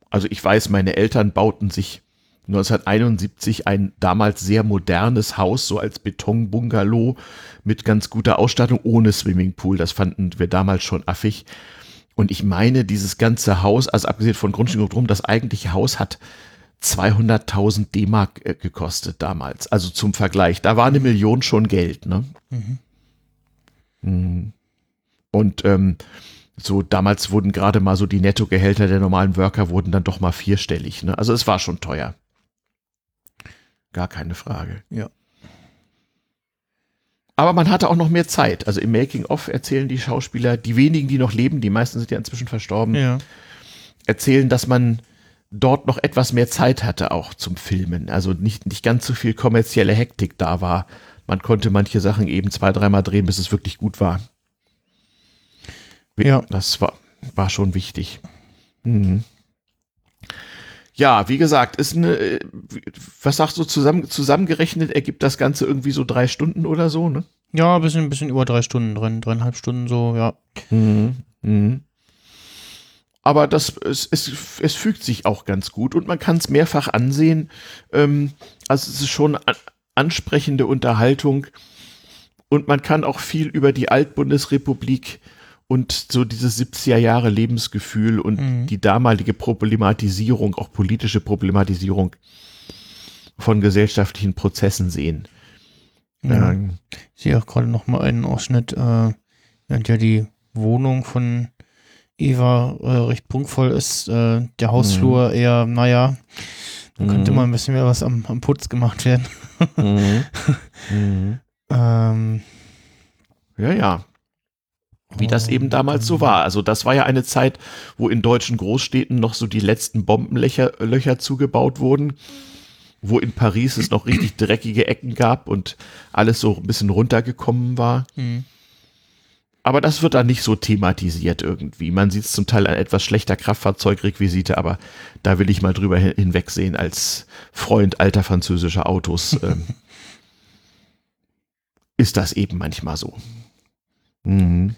Speaker 3: also ich weiß, meine Eltern bauten sich 1971 ein damals sehr modernes Haus, so als Betonbungalow mit ganz guter Ausstattung, ohne Swimmingpool. Das fanden wir damals schon affig. Und ich meine, dieses ganze Haus, also abgesehen von Grundstück und drum, das eigentliche Haus hat 200.000 D-Mark äh, gekostet damals. Also zum Vergleich. Da war eine Million schon Geld, ne?
Speaker 2: Mhm.
Speaker 3: Mhm. Und ähm, so damals wurden gerade mal so die Nettogehälter der normalen Worker wurden dann doch mal vierstellig. Ne? Also es war schon teuer. Gar keine Frage.
Speaker 2: Ja.
Speaker 3: Aber man hatte auch noch mehr Zeit. Also im Making-of erzählen die Schauspieler, die wenigen, die noch leben, die meisten sind ja inzwischen verstorben,
Speaker 2: Ja.
Speaker 3: erzählen, dass man dort noch etwas mehr Zeit hatte auch zum Filmen. Also nicht, nicht ganz so viel kommerzielle Hektik da war. Man konnte manche Sachen eben zwei, dreimal drehen, bis es wirklich gut war.
Speaker 2: Ja.
Speaker 3: Das war, war schon wichtig. Mhm. Ja, wie gesagt, ist eine, äh, was sagst du, zusammen, zusammengerechnet ergibt das Ganze irgendwie so drei Stunden oder so, ne?
Speaker 2: Ja, ein bisschen, ein bisschen über drei Stunden drin, dreieinhalb Stunden so, ja.
Speaker 3: Mhm. Mhm. Aber das, es, es, es fügt sich auch ganz gut und man kann es mehrfach ansehen. Ähm, also es ist schon an, ansprechende Unterhaltung und man kann auch viel über die Altbundesrepublik und so dieses 70er Jahre Lebensgefühl und
Speaker 2: Mhm.
Speaker 3: die damalige Problematisierung, auch politische Problematisierung von gesellschaftlichen Prozessen sehen.
Speaker 2: ja.
Speaker 3: Ähm,
Speaker 2: Ich sehe auch gerade noch mal einen Ausschnitt, äh, ja die Wohnung von Eva äh, recht prunkvoll ist, äh, der Hausflur eher, naja, da könnte
Speaker 3: Mhm.
Speaker 2: mal ein bisschen mehr was am, am Putz gemacht werden.
Speaker 3: mhm. Mhm.
Speaker 2: Ähm,
Speaker 3: Ja, ja. Wie das eben damals so war. Also das war ja eine Zeit, wo in deutschen Großstädten noch so die letzten Bombenlöcher Löcher zugebaut wurden, wo in Paris es noch richtig dreckige Ecken gab und alles so ein bisschen runtergekommen war.
Speaker 2: hm.
Speaker 3: Aber das wird da nicht so thematisiert irgendwie. Man sieht es zum Teil an etwas schlechter Kraftfahrzeugrequisite, aber da will ich mal drüber hin- hinwegsehen als Freund alter französischer Autos. Ähm, ist das eben manchmal so. Mhm.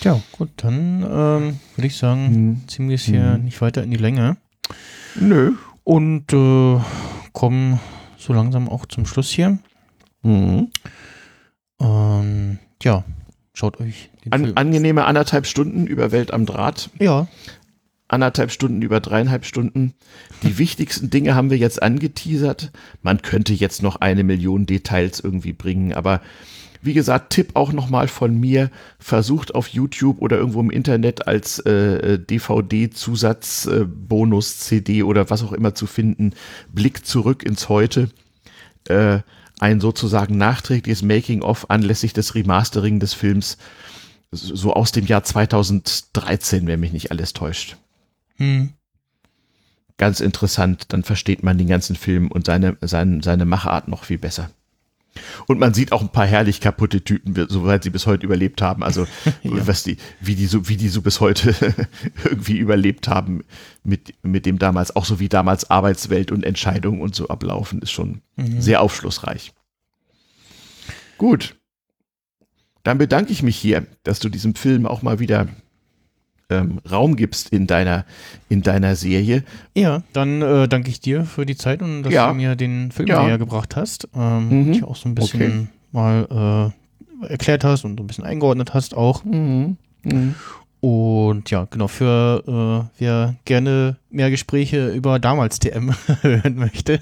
Speaker 2: Tja, gut, dann ähm, würde ich sagen,
Speaker 3: Mhm.
Speaker 2: ziehen wir es hier
Speaker 3: Mhm.
Speaker 2: nicht weiter in die Länge
Speaker 3: Nö.
Speaker 2: und äh, kommen so langsam auch zum Schluss hier.
Speaker 3: Mhm.
Speaker 2: Ähm, ja, schaut euch den
Speaker 3: An,
Speaker 2: Film
Speaker 3: angenehme anderthalb Stunden über Welt am Draht,
Speaker 2: Ja,
Speaker 3: anderthalb Stunden über dreieinhalb Stunden. Die wichtigsten Dinge haben wir jetzt angeteasert. Man könnte jetzt noch eine Million Details irgendwie bringen, aber wie gesagt, Tipp auch nochmal von mir, versucht auf YouTube oder irgendwo im Internet als äh, DVD-Zusatz, äh, Bonus, CD oder was auch immer zu finden, Blick zurück ins Heute. Äh, ein sozusagen nachträgliches Making-of anlässlich des Remastering des Films, so aus dem Jahr 2013, wenn mich nicht alles täuscht. Hm. Ganz interessant, dann versteht man den ganzen Film und seine, seine, seine Machart noch viel besser. Und man sieht auch ein paar herrlich kaputte Typen, soweit sie bis heute überlebt haben. Also ja. was die, wie die so, wie die so bis heute irgendwie überlebt haben mit, mit dem damals, auch so wie damals Arbeitswelt und Entscheidungen und so ablaufen, ist schon mhm. sehr aufschlussreich. Gut. Dann bedanke ich mich hier, dass du diesem Film auch mal wieder ähm, Raum gibst in deiner, in deiner Serie.
Speaker 2: Ja, dann äh, danke ich dir für die Zeit und dass ja. du mir den Film ja. näher gebracht hast. Ähm, mhm. Ich auch so ein bisschen okay. mal äh, erklärt hast und so ein bisschen eingeordnet hast auch. Mhm. Mhm. Und ja, genau, für äh, wer gerne mehr Gespräche über damals TM hören möchte,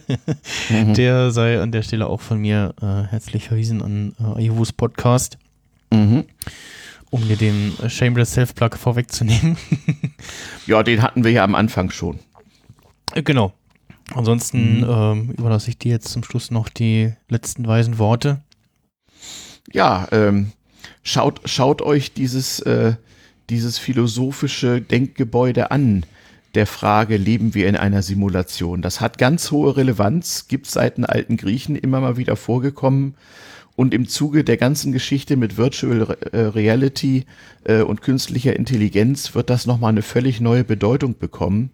Speaker 2: mhm. der sei an der Stelle auch von mir äh, herzlich verwiesen an äh, Ayuvus Podcast. Mhm um dir den Shameless Self-Plug vorwegzunehmen.
Speaker 3: ja, den hatten wir ja am Anfang schon.
Speaker 2: Äh, genau. Ansonsten mhm. ähm, überlasse ich dir jetzt zum Schluss noch die letzten weisen Worte.
Speaker 3: Ja, ähm, schaut, schaut euch dieses, äh, dieses philosophische Denkgebäude an, der Frage, leben wir in einer Simulation? Das hat ganz hohe Relevanz, gibt es seit den alten Griechen immer mal wieder vorgekommen. Und im Zuge der ganzen Geschichte mit Virtual äh, Reality äh, und künstlicher Intelligenz wird das nochmal eine völlig neue Bedeutung bekommen.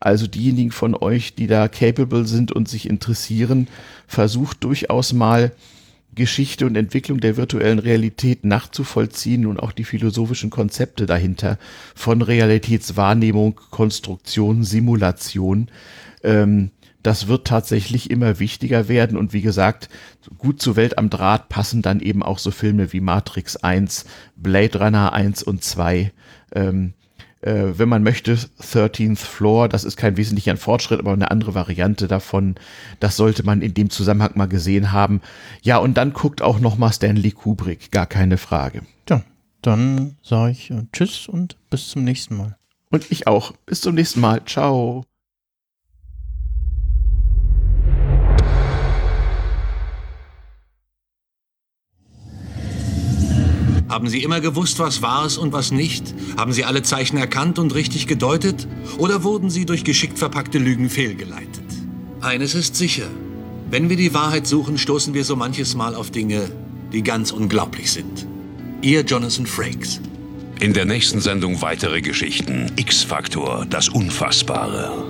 Speaker 3: Also diejenigen von euch, die da capable sind und sich interessieren, versucht durchaus mal Geschichte und Entwicklung der virtuellen Realität nachzuvollziehen und auch die philosophischen Konzepte dahinter von Realitätswahrnehmung, Konstruktion, Simulation. Ähm, das wird tatsächlich immer wichtiger werden. Und wie gesagt, gut zur Welt am Draht passen dann eben auch so Filme wie Matrix 1, Blade Runner 1 und 2. Ähm, äh, wenn man möchte, 13th Floor, das ist kein wesentlicher Fortschritt, aber eine andere Variante davon. Das sollte man in dem Zusammenhang mal gesehen haben. Ja, und dann guckt auch noch mal Stanley Kubrick, gar keine Frage.
Speaker 2: Ja, dann sage ich äh, Tschüss und bis zum nächsten Mal.
Speaker 3: Und ich auch. Bis zum nächsten Mal. Ciao.
Speaker 4: Haben Sie immer gewusst, was wahr ist und was nicht? Haben Sie alle Zeichen erkannt und richtig gedeutet? Oder wurden Sie durch geschickt verpackte Lügen fehlgeleitet? Eines ist sicher. Wenn wir die Wahrheit suchen, stoßen wir so manches Mal auf Dinge, die ganz unglaublich sind. Ihr Jonathan Frakes.
Speaker 5: In der nächsten Sendung weitere Geschichten. X-Faktor, das Unfassbare.